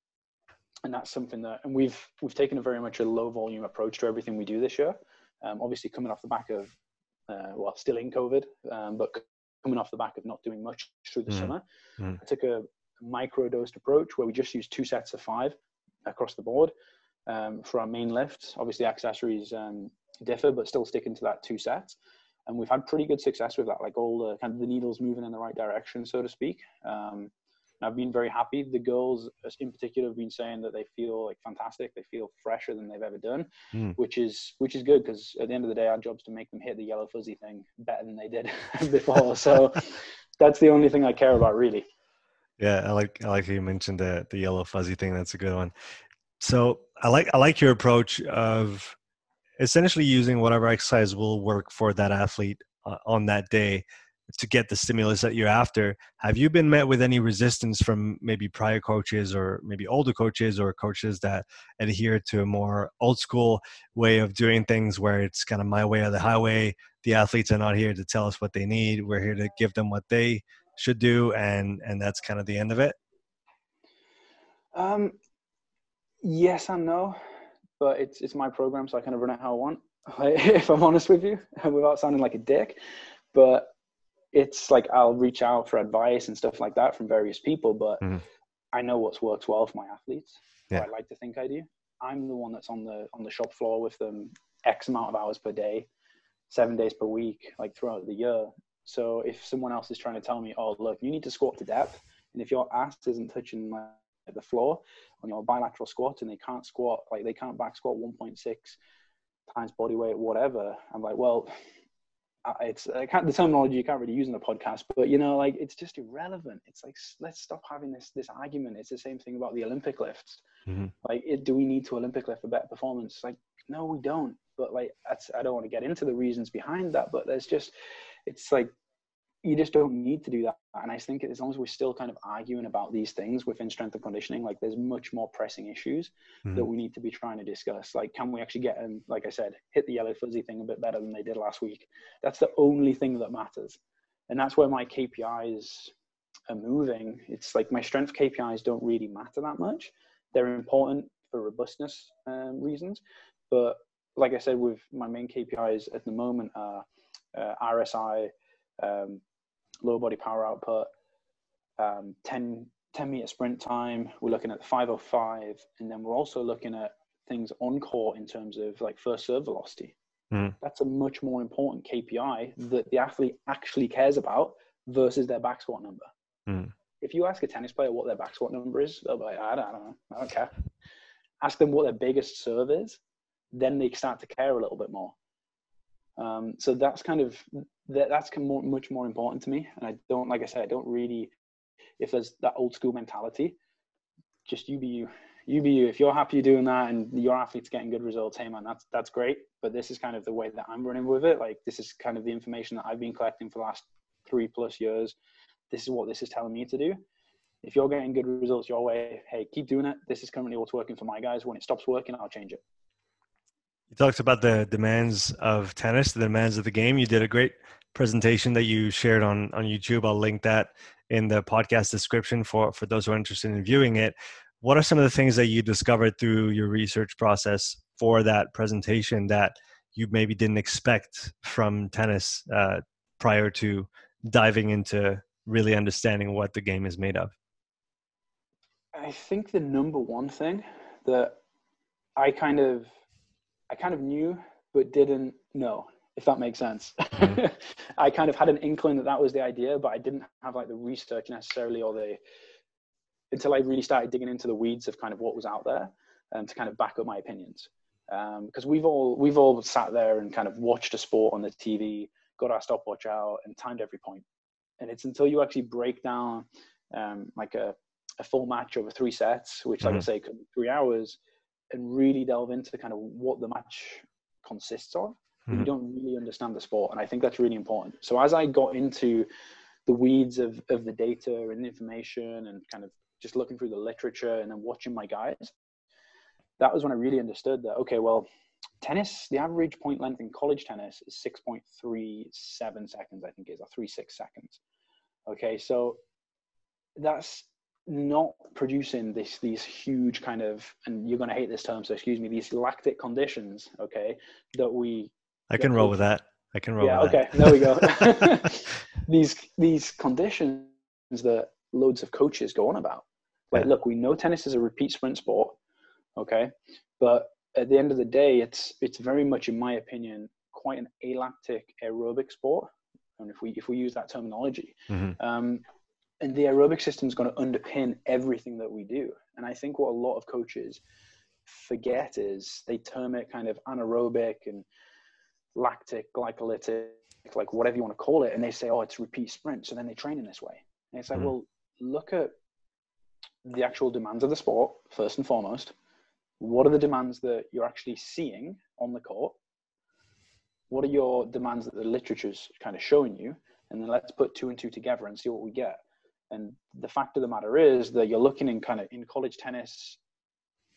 and that's something that and we've we've taken a very much a low volume approach to everything we do this year. Um, obviously, coming off the back of uh, well, still in COVID, um, but coming off the back of not doing much through the mm. summer, mm. I took a micro dosed approach where we just used two sets of five across the board um, for our main lifts. Obviously, accessories um, differ, but still sticking to that two sets. And we've had pretty good success with that, like all the kind of the needles moving in the right direction, so to speak. Um, I've been very happy. The girls, in particular, have been saying that they feel like fantastic. They feel fresher than they've ever done, mm. which is which is good because at the end of the day, our job's to make them hit the yellow fuzzy thing better than they did before. so that's the only thing I care about, really. Yeah, I like I like you mentioned the the yellow fuzzy thing. That's a good one. So I like I like your approach of essentially using whatever exercise will work for that athlete uh, on that day to get the stimulus that you're after. Have you been met with any resistance from maybe prior coaches or maybe older coaches or coaches that adhere to a more old school way of doing things where it's kind of my way or the highway? The athletes are not here to tell us what they need. We're here to give them what they should do, and and that's kind of the end of it. Um, yes and no, but it's it's my program, so I kind of run it how I want. if I'm honest with you, without sounding like a dick, but it's like I'll reach out for advice and stuff like that from various people, but mm-hmm. I know what's worked well for my athletes. Yeah. I like to think I do. I'm the one that's on the on the shop floor with them X amount of hours per day, seven days per week, like throughout the year. So if someone else is trying to tell me, oh look, you need to squat to depth, and if your ass isn't touching like, the floor on your bilateral squat and they can't squat like they can't back squat 1.6 times body weight, whatever, I'm like, well, it's I can't the terminology you can't really use in the podcast, but you know, like it's just irrelevant. It's like let's stop having this this argument. It's the same thing about the Olympic lifts. Mm-hmm. Like, it, do we need to Olympic lift for better performance? Like, no, we don't. But like, that's I don't want to get into the reasons behind that. But there's just, it's like you just don't need to do that. And I think as long as we're still kind of arguing about these things within strength and conditioning, like there's much more pressing issues mm-hmm. that we need to be trying to discuss. Like, can we actually get and like I said, hit the yellow fuzzy thing a bit better than they did last week? That's the only thing that matters. And that's where my KPIs are moving. It's like my strength KPIs don't really matter that much. They're important for robustness um, reasons. But like I said, with my main KPIs at the moment are uh, RSI, um, lower body power output, um, 10, 10 meter sprint time. We're looking at 505, and then we're also looking at things on court in terms of like first serve velocity. Mm. That's a much more important KPI that the athlete actually cares about versus their back squat number. Mm. If you ask a tennis player what their back squat number is, they'll be like, I don't, I don't know, I don't care. Ask them what their biggest serve is, then they start to care a little bit more. Um, so that's kind of that, that's much more important to me. And I don't, like I said, I don't really, if there's that old school mentality, just you be you, you be you. If you're happy doing that and your athlete's getting good results, hey man, that's that's great. But this is kind of the way that I'm running with it. Like this is kind of the information that I've been collecting for the last three plus years. This is what this is telling me to do. If you're getting good results your way, hey, keep doing it. This is currently what's working for my guys. When it stops working, I'll change it. You talked about the demands of tennis, the demands of the game. You did a great presentation that you shared on on YouTube. I'll link that in the podcast description for for those who are interested in viewing it. what are some of the things that you discovered through your research process for that presentation that you maybe didn't expect from tennis uh, prior to diving into really understanding what the game is made of? I think the number one thing that I kind of I kind of knew but didn't know if that makes sense. Mm-hmm. I kind of had an inkling that that was the idea, but I didn't have like the research necessarily or the until I really started digging into the weeds of kind of what was out there and um, to kind of back up my opinions. Because um, we've all we've all sat there and kind of watched a sport on the TV, got our stopwatch out, and timed every point. And it's until you actually break down um, like a, a full match over three sets, which, like mm-hmm. I say, could be three hours, and really delve into kind of what the match consists of, mm-hmm. you don't really understand the sport. And I think that's really important. So as I got into the weeds of, of the data and information and kind of just looking through the literature and then watching my guys, that was when I really understood that, okay, well, tennis, the average point length in college tennis is 6.37 seconds, I think is, or 36 seconds. Okay, so that's not producing this these huge kind of and you're going to hate this term so excuse me these lactic conditions okay that we i can roll with that. I can roll yeah okay there we go. These these conditions that loads of coaches go on about. Like yeah. look we know tennis is a repeat sprint sport okay but at the end of the day it's it's very much in my opinion quite an alactic aerobic sport and if we if we use that terminology. Mm-hmm. um, and the aerobic system is going to underpin everything that we do. And I think what a lot of coaches forget is they term it kind of anaerobic and lactic, glycolytic, like whatever you want to call it. And they say, oh, it's repeat sprint. So then they train in this way. And it's like, mm-hmm. well, look at the actual demands of the sport, first and foremost. What are the demands that you're actually seeing on the court? What are your demands that the literature's kind of showing you? And then let's put two and two together and see what we get. And the fact of the matter is that you're looking in kind of in college tennis,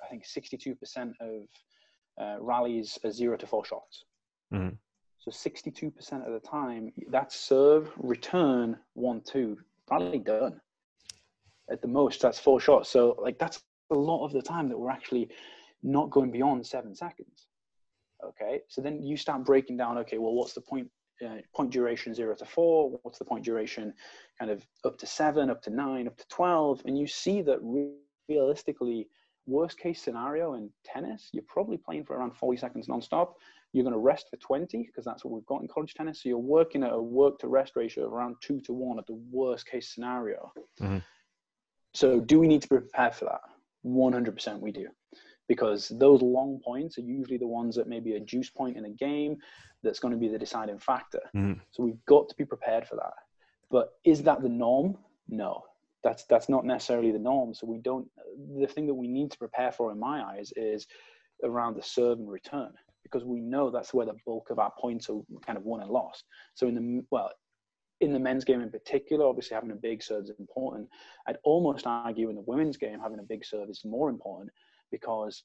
I think 62% of uh, rallies are zero to four shots. Mm-hmm. So 62% of the time, that's serve, return, one, two, rally done. At the most, that's four shots. So like that's a lot of the time that we're actually not going beyond seven seconds. Okay, so then you start breaking down. Okay, well, what's the point uh, point duration zero to four, what's the point duration kind of up to seven, up to nine, up to 12. And you see that realistically, worst case scenario in tennis, you're probably playing for around 40 seconds nonstop. You're going to rest for 20 because that's what we've got in college tennis. So you're working at a work to rest ratio of around two to one at the worst case scenario. Mm-hmm. So do we need to prepare for that? 100% we do because those long points are usually the ones that maybe a juice point in a game that's going to be the deciding factor. Mm. So we've got to be prepared for that. But is that the norm? No, that's that's not necessarily the norm. So we don't. The thing that we need to prepare for, in my eyes, is around the serve and return because we know that's where the bulk of our points are kind of won and lost. So in the well, in the men's game in particular, obviously having a big serve is important. I'd almost argue in the women's game having a big serve is more important because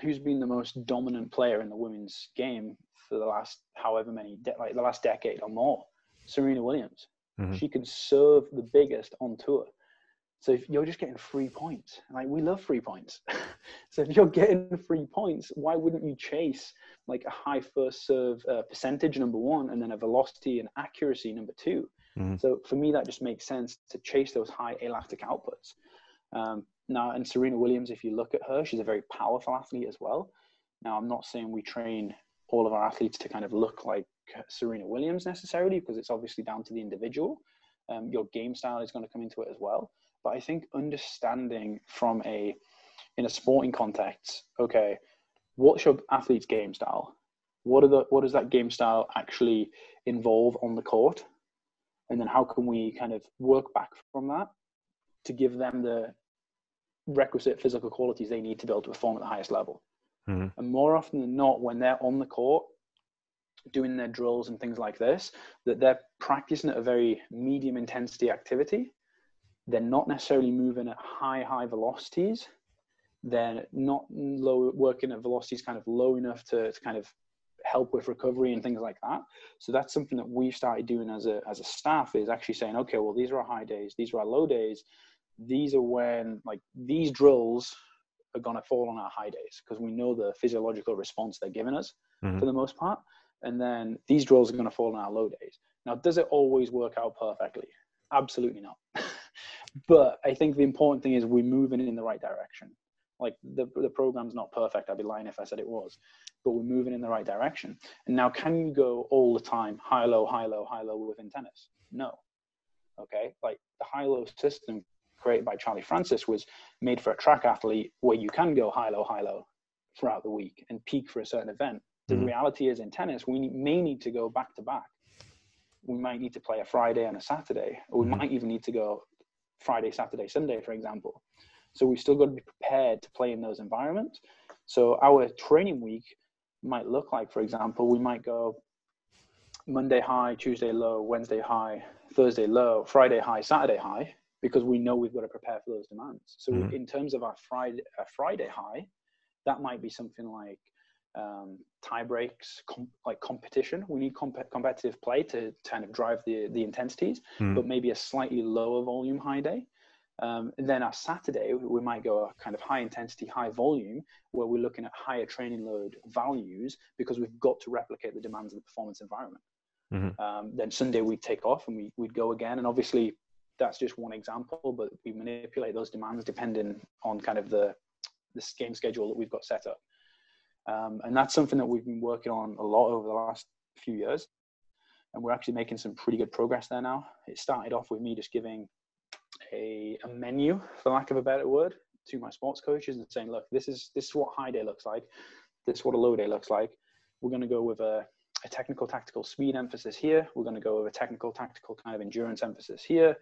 who's been the most dominant player in the women's game for the last however many de- like the last decade or more? Serena williams. Mm-hmm. she can serve the biggest on tour. So if you're just getting free points like we love free points. So if you're getting free points why wouldn't you chase like a high first serve uh, percentage number one and then a velocity and accuracy number 2 mm-hmm. so for me that just makes sense to chase those high elastic outputs. Um, now, and Serena Williams, if you look at her, she's a very powerful athlete as well. Now, I'm not saying we train all of our athletes to kind of look like Serena Williams necessarily, because it's obviously down to the individual. Um, your game style is going to come into it as well. But I think understanding from a in a sporting context, okay, what's your athlete's game style? What are the what does that game style actually involve on the court? And then how can we kind of work back from that to give them the requisite physical qualities they need to be able to perform at the highest level. Mm-hmm. And more often than not, when they're on the court doing their drills and things like this, that they're practicing at a very medium intensity activity. They're not necessarily moving at high, high velocities. They're not low, working at velocities kind of low enough to, to kind of help with recovery and things like that. So that's something that we've started doing as a as a staff is actually saying, okay, well, these are our high days, these are our low days, these are when like these drills are going to fall on our high days because we know the physiological response they're giving us mm-hmm. for the most part. And then these drills are going to fall on our low days. Now, does it always work out perfectly? Absolutely not. but I think the important thing is we're moving in the right direction. Like the, the program's not perfect. I'd be lying if I said it was, but we're moving in the right direction. And now, can you go all the time high, low, high, low, high, low within tennis? No. Okay. Like the high, low system created by Charlie Francis was made for a track athlete where you can go high, low, high, low throughout the week and peak for a certain event. The mm-hmm. reality is in tennis, we may need to go back to back. We might need to play a Friday and a Saturday, or we mm-hmm. might even need to go Friday, Saturday, Sunday, for example. So we've still got to be prepared to play in those environments. So our training week might look like, for example, we might go Monday high, Tuesday low, Wednesday high, Thursday low, Friday high, Saturday high, because we know we've got to prepare for those demands. So mm-hmm. in terms of our Friday, Friday high, that might be something like um, tie breaks, com- like competition. We need comp- competitive play to kind of drive the the intensities, mm. but maybe a slightly lower volume high day. Um, and then our Saturday, we might go a kind of high intensity, high volume, where we're looking at higher training load values because we've got to replicate the demands of the performance environment. Mm-hmm. Um, then Sunday we'd take off and we, we'd go again. And obviously that's just one example, but we manipulate those demands depending on kind of the, the game schedule that we've got set up. Um, and that's something that we've been working on a lot over the last few years. And we're actually making some pretty good progress there now. It started off with me just giving a, a menu, for lack of a better word, to my sports coaches and saying, look, this is this is what high day looks like. This is what a low day looks like. We're going to go with a, a technical tactical speed emphasis here. We're going to go over technical tactical kind of endurance emphasis here.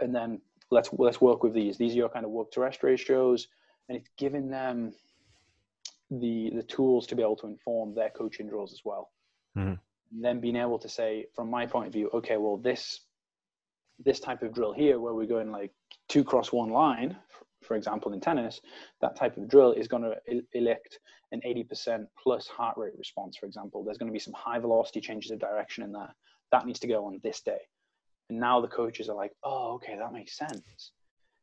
And then let's let's work with these. These are your kind of work to rest ratios. And it's giving them the the tools to be able to inform their coaching drills as well. Mm-hmm. Then being able to say, from my point of view, okay, well this this type of drill here, where we're going like two cross one line, for example, in tennis, that type of drill is going to elect an 80% plus heart rate response, for example. There's going to be some high velocity changes of direction in there. That needs to go on this day. And now the coaches are like, oh, okay, that makes sense.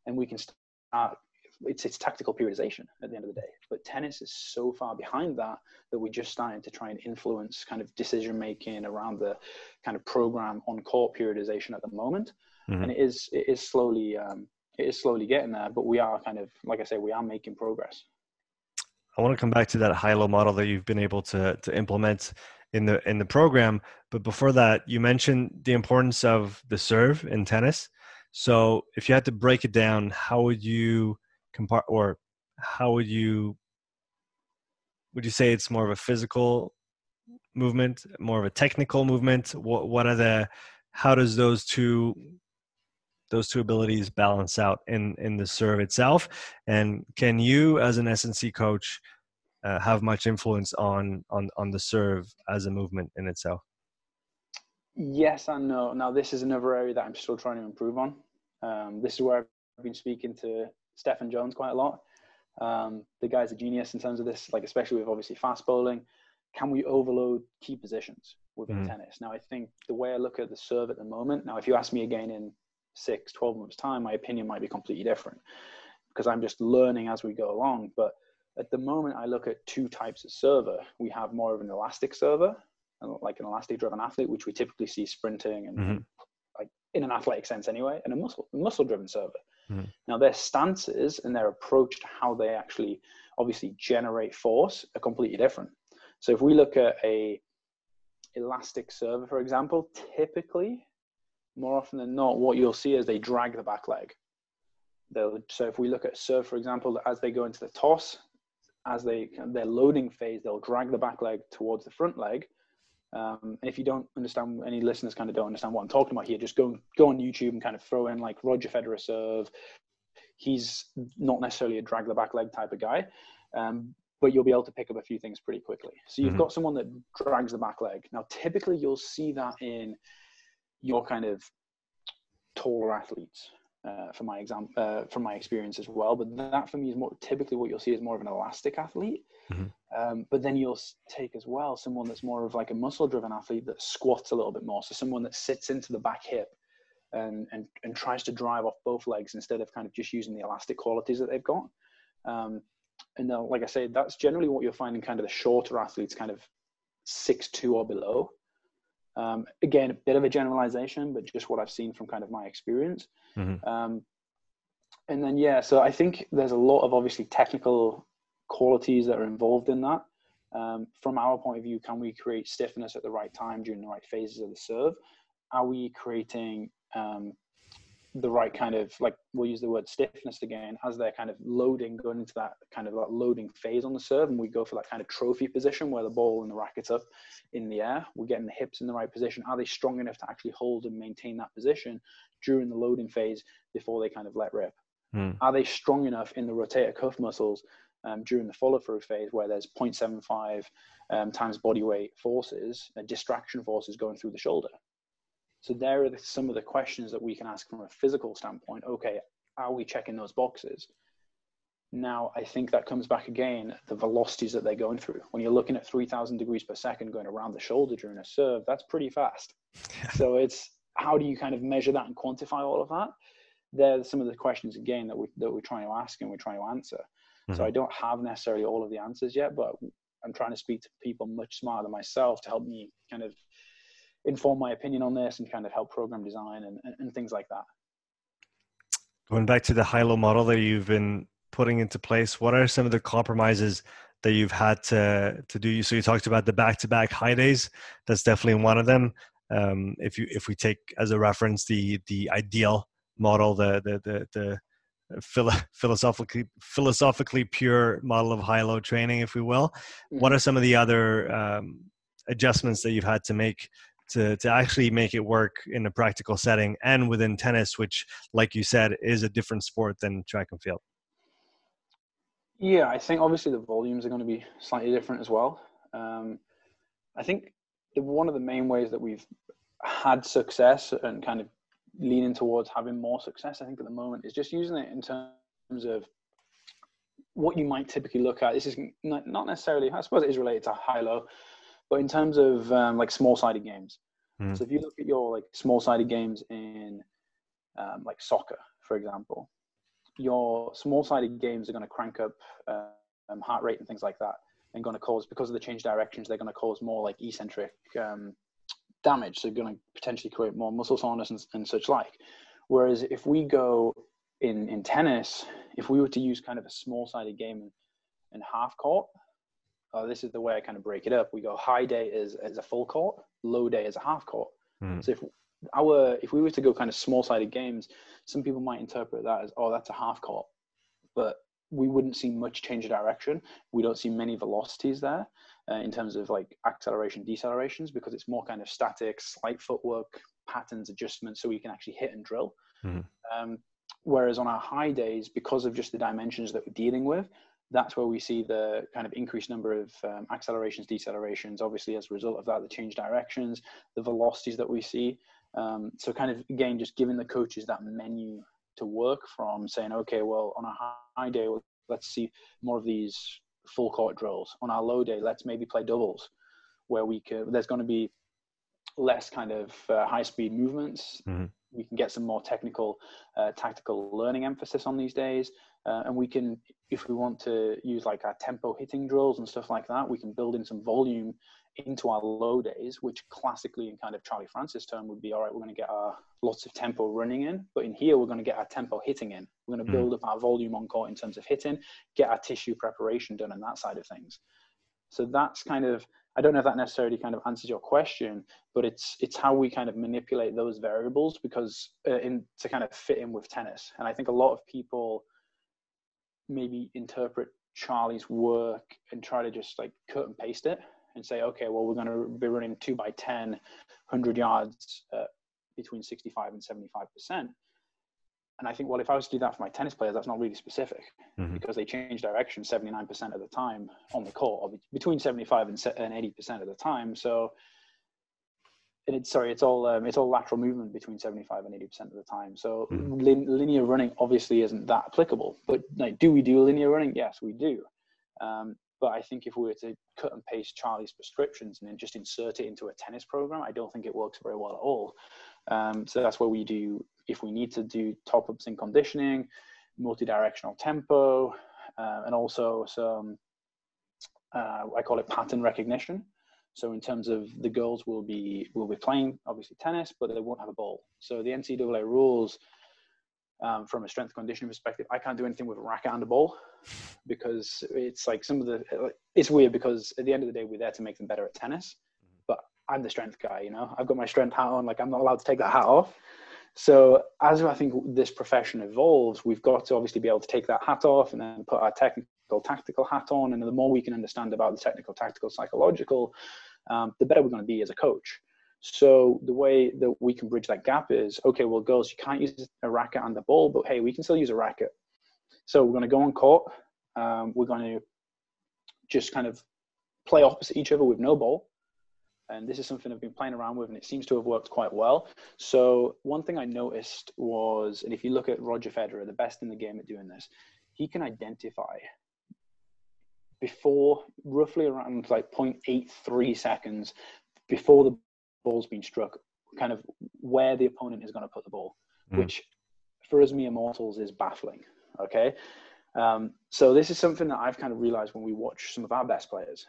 And we can start it's it's tactical periodization at the end of the day. But tennis is so far behind that that we're just starting to try and influence kind of decision making around the kind of program on court periodization at the moment. Mm-hmm. And it is it is slowly um, it is slowly getting there, but we are kind of like I say, we are making progress. I want to come back to that high-low model that you've been able to to implement in the in the program. But before that, you mentioned the importance of the serve in tennis. So if you had to break it down, how would you compare, or how would you would you say it's more of a physical movement more of a technical movement what what are the how does those two those two abilities balance out in in the serve itself and can you as an S&C coach uh, have much influence on on on the serve as a movement in itself yes and no now this is another area that i'm still trying to improve on um, this is where i've been speaking to Steffan Jones quite a lot. Um, the guy's a genius in terms of this, like especially with obviously fast bowling. Can we overload key positions within mm. tennis? Now, I think the way I look at the serve at the moment, now, if you ask me again in six, 12 months' time, my opinion might be completely different because I'm just learning as we go along. But at the moment, I look at two types of server. We have more of an elastic server, like an elastic driven athlete, which we typically see sprinting and mm-hmm. like in an athletic sense anyway, and a muscle muscle driven server. Mm. Now, their stances and their approach to how they actually obviously generate force are completely different. So, if we look at a elastic server, for example, typically, more often than not, what you'll see is they drag the back leg. They'll, so, if we look at serve, for example, as they go into the toss, as they their loading phase, they'll drag the back leg towards the front leg, um, and if you don't understand, any listeners kind of don't understand what I'm talking about here, just go go on YouTube and kind of throw in like Roger Federer serve. He's not necessarily a drag the back leg type of guy, um, but you'll be able to pick up a few things pretty quickly. So you've mm-hmm. got someone that drags the back leg. Now, typically you'll see that in your kind of taller athletes. Uh, from my exam, uh, from my experience as well, but that for me is more typically what you'll see is more of an elastic athlete. Mm-hmm. Um, but then you'll take as well someone that's more of like a muscle driven athlete that squats a little bit more. So someone that sits into the back hip and, and, and tries to drive off both legs instead of kind of just using the elastic qualities that they've got. Um, and then, like I said, that's generally what you're finding kind of the shorter athletes, kind of six two or below. Um, again, a bit of a generalization, but just what I've seen from kind of my experience. Mm-hmm. Um, and then, yeah, so I think there's a lot of obviously technical qualities that are involved in that. Um, from our point of view, can we create stiffness at the right time during the right phases of the serve? Are we creating um, the right kind of like we'll use the word stiffness again as they're kind of loading going into that kind of that loading phase on the serve and we go for that kind of trophy position where the ball and the racket's up in the air. We're getting the hips in the right position. Are they strong enough to actually hold and maintain that position during the loading phase before they kind of let rip? Mm. are they strong enough in the rotator cuff muscles um, during the follow through phase where there's 0.75 um, times body weight forces uh, distraction forces going through the shoulder so there are the, some of the questions that we can ask from a physical standpoint. Okay, are we checking those boxes? Now, I think that comes back again, the velocities that they're going through. When you're looking at 3,000 degrees per second going around the shoulder during a serve, that's pretty fast. so it's how do you kind of measure that and quantify all of that? They're some of the questions again that we that we're trying to ask and we're trying to answer. Mm-hmm. So I don't have necessarily all of the answers yet, but I'm trying to speak to people much smarter than myself to help me kind of inform my opinion on this and kind of help program design and, and, things like that. Going back to the high-low model that you've been putting into place, what are some of the compromises that you've had to to do? So you talked about the back-to-back high days. That's definitely one of them. Um, if you if we take as a reference the the ideal model, the the the, the philosophically philosophically pure model of high-low training, if we will. Mm-hmm. What are some of the other um, adjustments that you've had to make to to actually make it work in a practical setting and within tennis, which, like you said, is a different sport than track and field. Yeah, I think obviously the volumes are going to be slightly different as well. Um, I think the, one of the main ways that we've had success and kind of leaning towards having more success, I think at the moment, is just using it in terms of what you might typically look at. This is not necessarily, I suppose it is related to high low, but in terms of um, like small sided games, mm. so if you look at your like small sided games in um, like soccer, for example, your small sided games are going to crank up um, heart rate and things like that, and going to cause because of the change directions, they're going to cause more like eccentric um, damage. So going to potentially create more muscle soreness and, and such like. Whereas if we go in in tennis, if we were to use kind of a small sided game in, in half court, uh, this is the way I kind of break it up. We go high day is, is a full court, low day is a half court. Mm. So if our if we were to go kind of small sided games, some people might interpret that as oh that's a half court, but we wouldn't see much change of direction. We don't see many velocities there uh, in terms of like acceleration decelerations because it's more kind of static, slight footwork patterns adjustments, so we can actually hit and drill. Mm. Um, whereas on our high days, because of just the dimensions that we're dealing with, that's where we see the kind of increased number of um, accelerations, decelerations. Obviously, as a result of that, the change directions, the velocities that we see. Um, so, kind of again, just giving the coaches that menu to work from, saying, okay, well, on a high day, let's see more of these full court drills. On our low day, let's maybe play doubles, where we could. There's going to be less kind of uh, high speed movements. Mm-hmm. We can get some more technical, uh, tactical learning emphasis on these days. Uh, and we can, if we want to use like our tempo hitting drills and stuff like that, we can build in some volume into our low days, which classically in kind of Charlie Francis term would be all right, we're going to get our lots of tempo running in, but in here we're going to get our tempo hitting in. We're going to hmm. build up our volume on court in terms of hitting, get our tissue preparation done and that side of things. So that's kind of I don't know if that necessarily kind of answers your question, but it's it's how we kind of manipulate those variables because uh, in to kind of fit in with tennis. And I think a lot of people maybe interpret Charlie's work and try to just like cut and paste it and say, okay, well, we're going to be running two by 10, 100 yards uh, between 65 and 75%. And I think, well, if I was to do that for my tennis players, that's not really specific mm-hmm. because they change direction 79% of the time on the court, or between 75 and 80% of the time. So and it's sorry, it's all um, it's all lateral movement between seventy five and eighty percent of the time. So mm. lin- linear running obviously isn't that applicable. But like, do we do linear running? Yes, we do. Um, but I think if we were to cut and paste Charlie's prescriptions and then just insert it into a tennis program, I don't think it works very well at all. Um, so that's where we do, if we need to do top ups in conditioning, multi-directional tempo, uh, and also some, uh, I call it pattern recognition. So in terms of the girls will be will be playing obviously tennis, but they won't have a ball. So the NCAA rules um, from a strength conditioning perspective, I can't do anything with a racket and a ball because it's like some of the it's weird because at the end of the day we're there to make them better at tennis, but I'm the strength guy. You know, I've got my strength hat on. Like I'm not allowed to take that hat off. So as I think this profession evolves, we've got to obviously be able to take that hat off and then put our technical tactical hat on. And the more we can understand about the technical, tactical, psychological, um, the better we're going to be as a coach. So the way that we can bridge that gap is okay. Well, girls, you can't use a racket and the ball, but hey, we can still use a racket. So we're going to go on court. Um, we're going to just kind of play opposite each other with no ball. And this is something I've been playing around with, and it seems to have worked quite well. So one thing I noticed was, and if you look at Roger Federer, the best in the game at doing this, he can identify before roughly around like 0.83 seconds before the ball's been struck, kind of where the opponent is going to put the ball, mm. which for us mere mortals is baffling. Okay. Um, so this is something that I've kind of realized when we watch some of our best players.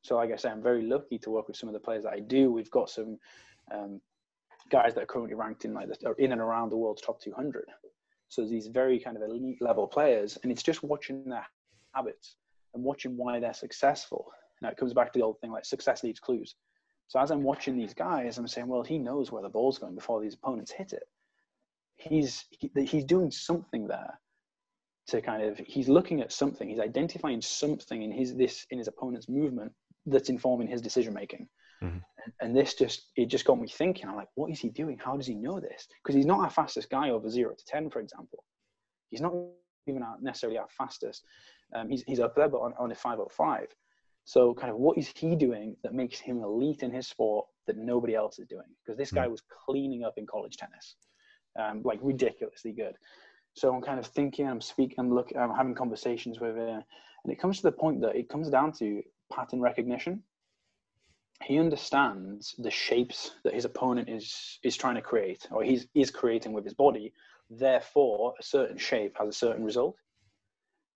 So like I say, I'm very lucky to work with some of the players that I do. We've got some um, guys that are currently ranked in like the, in and around the world's top 200. So these very kind of elite level players, and it's just watching their habits and watching why they're successful. Now it comes back to the old thing like success leaves clues. So as I'm watching these guys, I'm saying, well, he knows where the ball's going before these opponents hit it. He's he, he's doing something there to kind of he's looking at something. He's identifying something in his this in his opponent's movement that's informing his decision making. Mm-hmm. And, and this just it just got me thinking. I'm like, what is he doing? How does he know this? Because he's not our fastest guy over zero to ten, for example. He's not even our, necessarily our fastest. Um, he's, he's up there, but on, on a 505. So, kind of, what is he doing that makes him elite in his sport that nobody else is doing? Because this guy hmm. was cleaning up in college tennis, um, like ridiculously good. So I'm kind of thinking, I'm speaking, I'm looking, I'm having conversations with him, and it comes to the point that it comes down to pattern recognition. He understands the shapes that his opponent is is trying to create, or he's is creating with his body. Therefore, a certain shape has a certain result.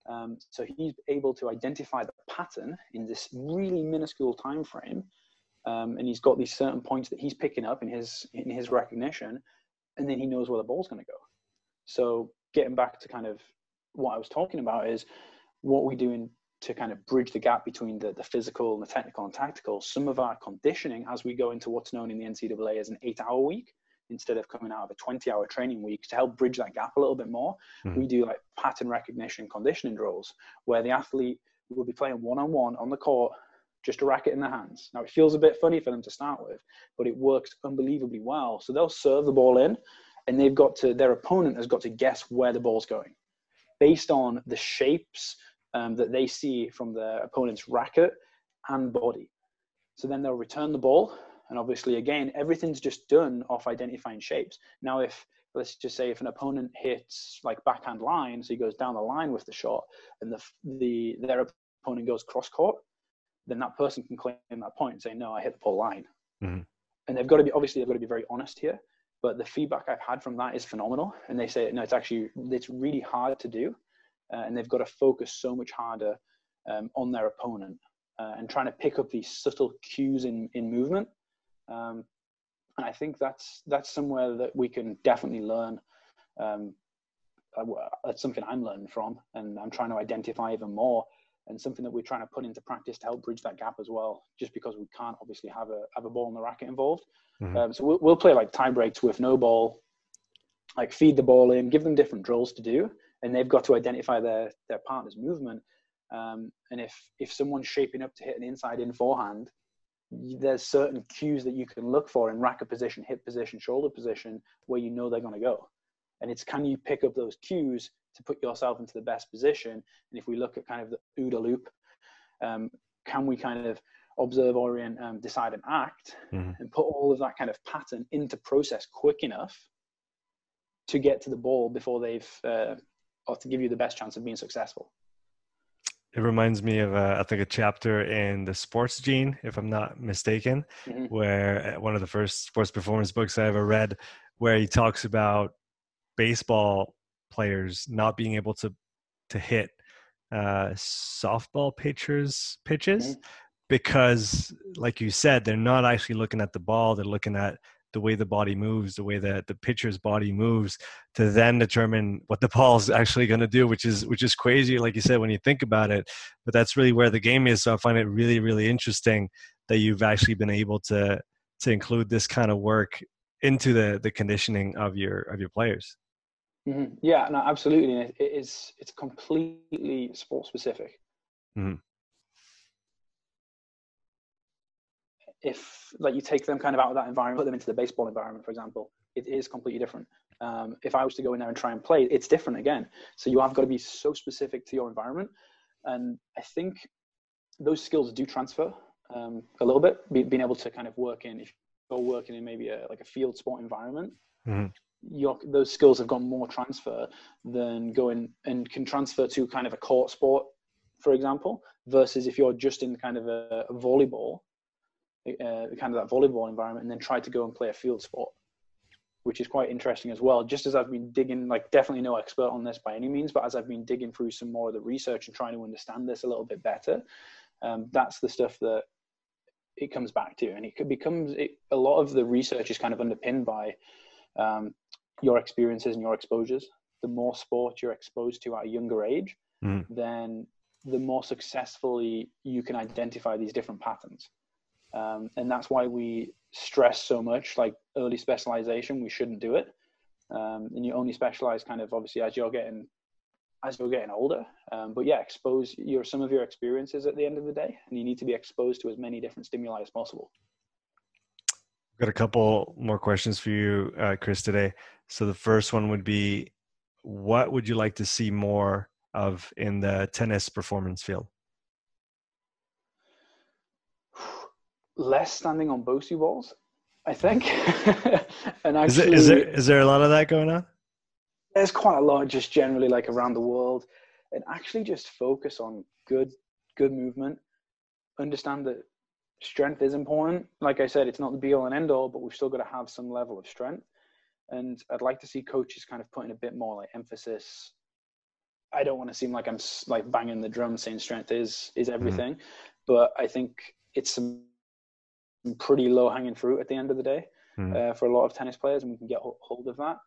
Um, so he's able to identify the pattern in this really minuscule time frame, um, and he's got these certain points that he's picking up in his in his recognition, and then he knows where the ball's going to go. So getting back to kind of what I was talking about is what we do doing to kind of bridge the gap between the, the physical and the technical and tactical. Some of our conditioning as we go into what's known in the NCAA as an eight-hour week instead of coming out of a 20 hour training week to help bridge that gap a little bit more mm-hmm. we do like pattern recognition conditioning drills where the athlete will be playing one-on-one on the court just a racket in their hands. Now it feels a bit funny for them to start with but it works unbelievably well. So they'll serve the ball in and they've got to their opponent has got to guess where the ball's going based on the shapes um, that they see from their opponent's racket and body. So then they'll return the ball and obviously, again, everything's just done off identifying shapes. Now, if let's just say if an opponent hits like backhand line, so he goes down the line with the shot, and the the their opponent goes cross court, then that person can claim that point and say, "No, I hit the pole line." Mm-hmm. And they've got to be obviously they've got to be very honest here. But the feedback I've had from that is phenomenal, and they say, "No, it's actually it's really hard to do," uh, and they've got to focus so much harder um, on their opponent uh, and trying to pick up these subtle cues in in movement um, and I think that's that's somewhere that we can definitely learn. Um, uh, that's something I'm learning from, and I'm trying to identify even more, and something that we're trying to put into practice to help bridge that gap as well. Just because we can't obviously have a have a ball in the racket involved, mm-hmm. um, so we'll, we'll play like tie breaks with no ball, like feed the ball in, give them different drills to do, and they've got to identify their their partner's movement. Um, and if if someone's shaping up to hit an inside in forehand, there's certain cues that you can look for in racket position, hip position, shoulder position, where you know they're going to go. And it's can you pick up those cues to put yourself into the best position? And if we look at kind of the OODA loop, um, can we kind of observe, orient, um, decide, and act, mm-hmm. and put all of that kind of pattern into process quick enough to get to the ball before they've, uh, or to give you the best chance of being successful? It reminds me of uh, I think a chapter in the Sports Gene, if I'm not mistaken, mm-hmm. where uh, one of the first sports performance books I ever read, where he talks about baseball players not being able to to hit uh, softball pitchers pitches mm-hmm. because, like you said, they're not actually looking at the ball; they're looking at the way the body moves, the way that the pitcher's body moves, to then determine what the ball is actually going to do, which is which is crazy, like you said, when you think about it. But that's really where the game is. So I find it really, really interesting that you've actually been able to to include this kind of work into the the conditioning of your of your players. Mm-hmm. Yeah, no, absolutely. It is it's completely sport specific. Mm-hmm. If like you take them kind of out of that environment, put them into the baseball environment, for example, it is completely different. Um, if I was to go in there and try and play, it's different again. So you have got to be so specific to your environment, and I think those skills do transfer um, a little bit. Be, being able to kind of work in, if you're working in maybe a like a field sport environment, mm-hmm. your those skills have got more transfer than going and can transfer to kind of a court sport, for example, versus if you're just in kind of a, a volleyball uh, kind of that volleyball environment and then try to go and play a field sport which is quite interesting as well. Just as i've been digging like definitely no expert on this by any means but as i've been digging through some more of the research and trying to understand this a little bit better um, that's the stuff that it comes back to. And it becomes it, a lot of the research is kind of underpinned by um, your experiences and your exposures. The more sport you're exposed to at a younger age mm. then the more successfully you can identify these different patterns um, and that's why we stress so much like early specialization we shouldn't do it. Um, and you only specialize kind of obviously as you're getting as you're getting older. Um, but yeah expose your some of your experiences at the end of the day and you need to be exposed to as many different stimuli as possible. Got a couple more questions for you uh, chris today. So the first one would be what would you like to see more of in the tennis performance field less standing on Bosu balls, I think. and actually, is, there, is there is there a lot of that going on? There's quite a lot, just generally like around the world, and actually just focus on good good movement. Understand that strength is important. Like I said, it's not the be all and end all, but we've still got to have some level of strength. And I'd like to see coaches kind of putting a bit more like emphasis. I don't want to seem like I'm like banging the drum saying strength is is mm-hmm. everything, mm-hmm. but I think it's some pretty low hanging fruit at the end of the day mm. uh, for a lot of tennis players, and we can get hold of that.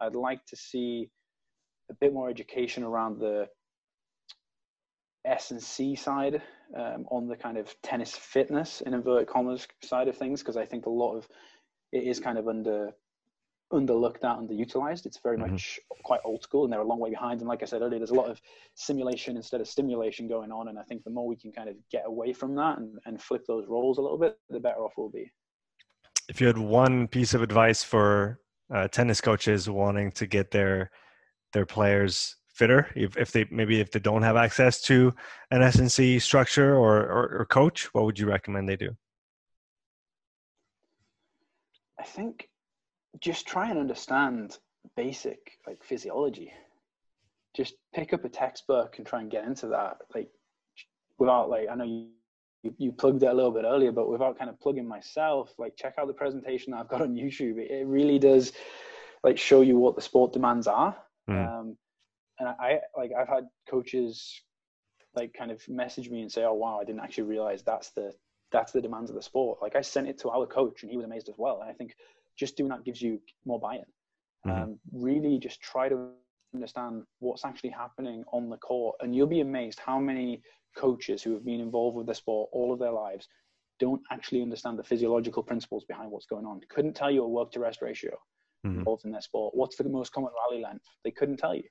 I'd like to see a bit more education around the S and C side um, on the kind of tennis fitness in inverted commas side of things because I think a lot of it is kind of under underlooked at, underutilized. It's very mm-hmm. much quite old school, and they're a long way behind. And like I said earlier, there's a lot of simulation instead of stimulation going on. And I think the more we can kind of get away from that and, and flip those roles a little bit, the better off we'll be. If you had one piece of advice for uh, tennis coaches wanting to get their their players fitter, if, if they maybe if they don't have access to an S&C structure or, or, or coach, what would you recommend they do? I think just try and understand basic like physiology. Just pick up a textbook and try and get into that. Like without like I know you you plugged it a little bit earlier, but without kind of plugging myself, like check out the presentation that I've got on YouTube. It, it really does like show you what the sport demands are. Mm. Um, and I like I've had coaches like kind of message me and say, "Oh wow, I didn't actually realize that's the that's the demands of the sport." Like I sent it to our coach, and he was amazed as well. And I think just doing that gives you more buy-in. Mm-hmm. Um, really, just try to understand what's actually happening on the court, and you'll be amazed how many coaches who have been involved with the sport all of their lives don't actually understand the physiological principles behind what's going on. Couldn't tell you a work to rest ratio mm-hmm. involved in their sport. What's the most common rally length? They couldn't tell you.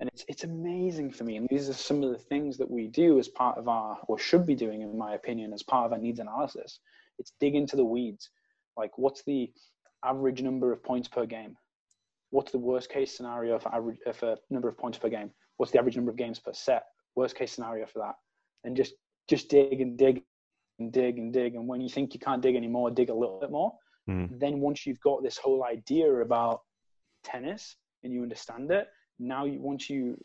And it's it's amazing for me. And these are some of the things that we do as part of our, or should be doing, in my opinion, as part of our needs analysis. It's dig into the weeds. Like, what's the average number of points per game? What's the worst case scenario for average for number of points per game? What's the average number of games per set? Worst case scenario for that, and just just dig and dig and dig and dig. And when you think you can't dig anymore, dig a little bit more. Mm. Then once you've got this whole idea about tennis and you understand it, now you once you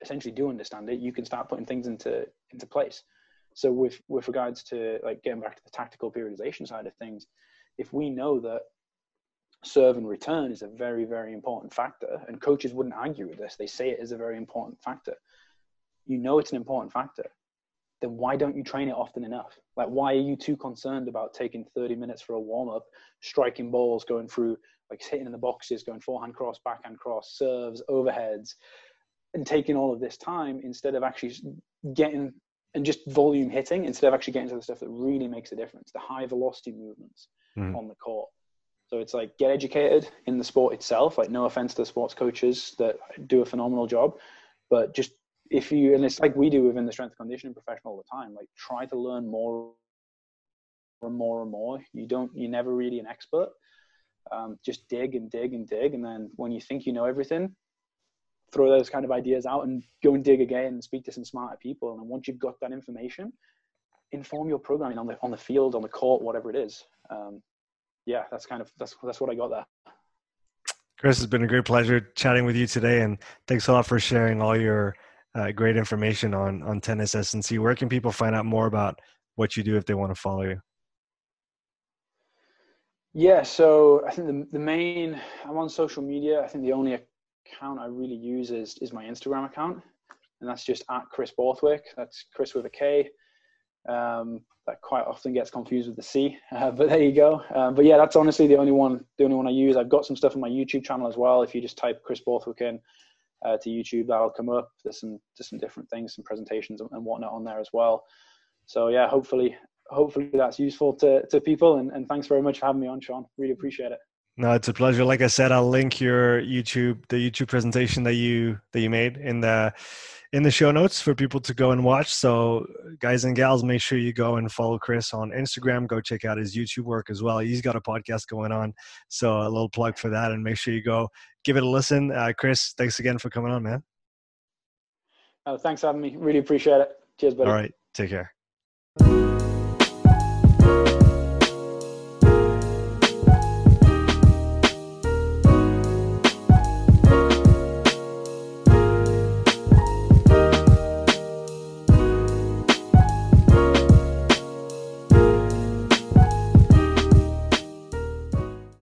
essentially do understand it, you can start putting things into into place. So with with regards to like getting back to the tactical periodization side of things, if we know that serve and return is a very very important factor, and coaches wouldn't argue with this, they say it is a very important factor. You know it's an important factor. Then why don't you train it often enough? Like why are you too concerned about taking 30 minutes for a warm up, striking balls, going through like hitting in the boxes, going forehand cross, backhand cross, serves, overheads, and taking all of this time instead of actually getting and just volume hitting instead of actually getting to the stuff that really makes a difference, the high velocity movements mm. on the court. So it's like get educated in the sport itself. Like no offense to sports coaches that do a phenomenal job, but just if you and it's like we do within the strength conditioning profession all the time. Like try to learn more and more and more. You don't. You're never really an expert. Um, just dig and dig and dig, and then when you think you know everything, throw those kind of ideas out and go and dig again and speak to some smarter people. And once you've got that information, inform your programming on the on the field, on the court, whatever it is. Um, yeah, that's kind of that's that's what I got there. Kris, it's been a great pleasure chatting with you today, and thanks a lot for sharing all your uh, great information on on tennis S&C. Where can people find out more about what you do if they want to follow you? Yeah, so I think the the main I'm on social media. I think the only account I really use is, is my Instagram account, and that's just at Kris Borthwick. That's Kris with a K. Um, that quite often gets confused with the C, uh, but there you go. Um, but yeah, that's honestly the only one, the only one I use. I've got some stuff on my YouTube channel as well. If you just type Kris Borthwick in uh, to YouTube, that'll come up. There's some, there's some different things, some presentations and whatnot on there as well. So yeah, hopefully, hopefully that's useful to, to people. And, and thanks very much for having me on, Sean. Really appreciate it. No, it's a pleasure. Like I said, I'll link your YouTube, the YouTube presentation that you that you made in the in the show notes for people to go and watch. So, guys and gals, make sure you go and follow Kris on Instagram. Go check out his YouTube work as well. He's got a podcast going on, so a little plug for that. And make sure you go give it a listen. Uh, Kris, thanks again for coming on, man. Oh, thanks for having me. Really appreciate it. Cheers, buddy. All right, take care.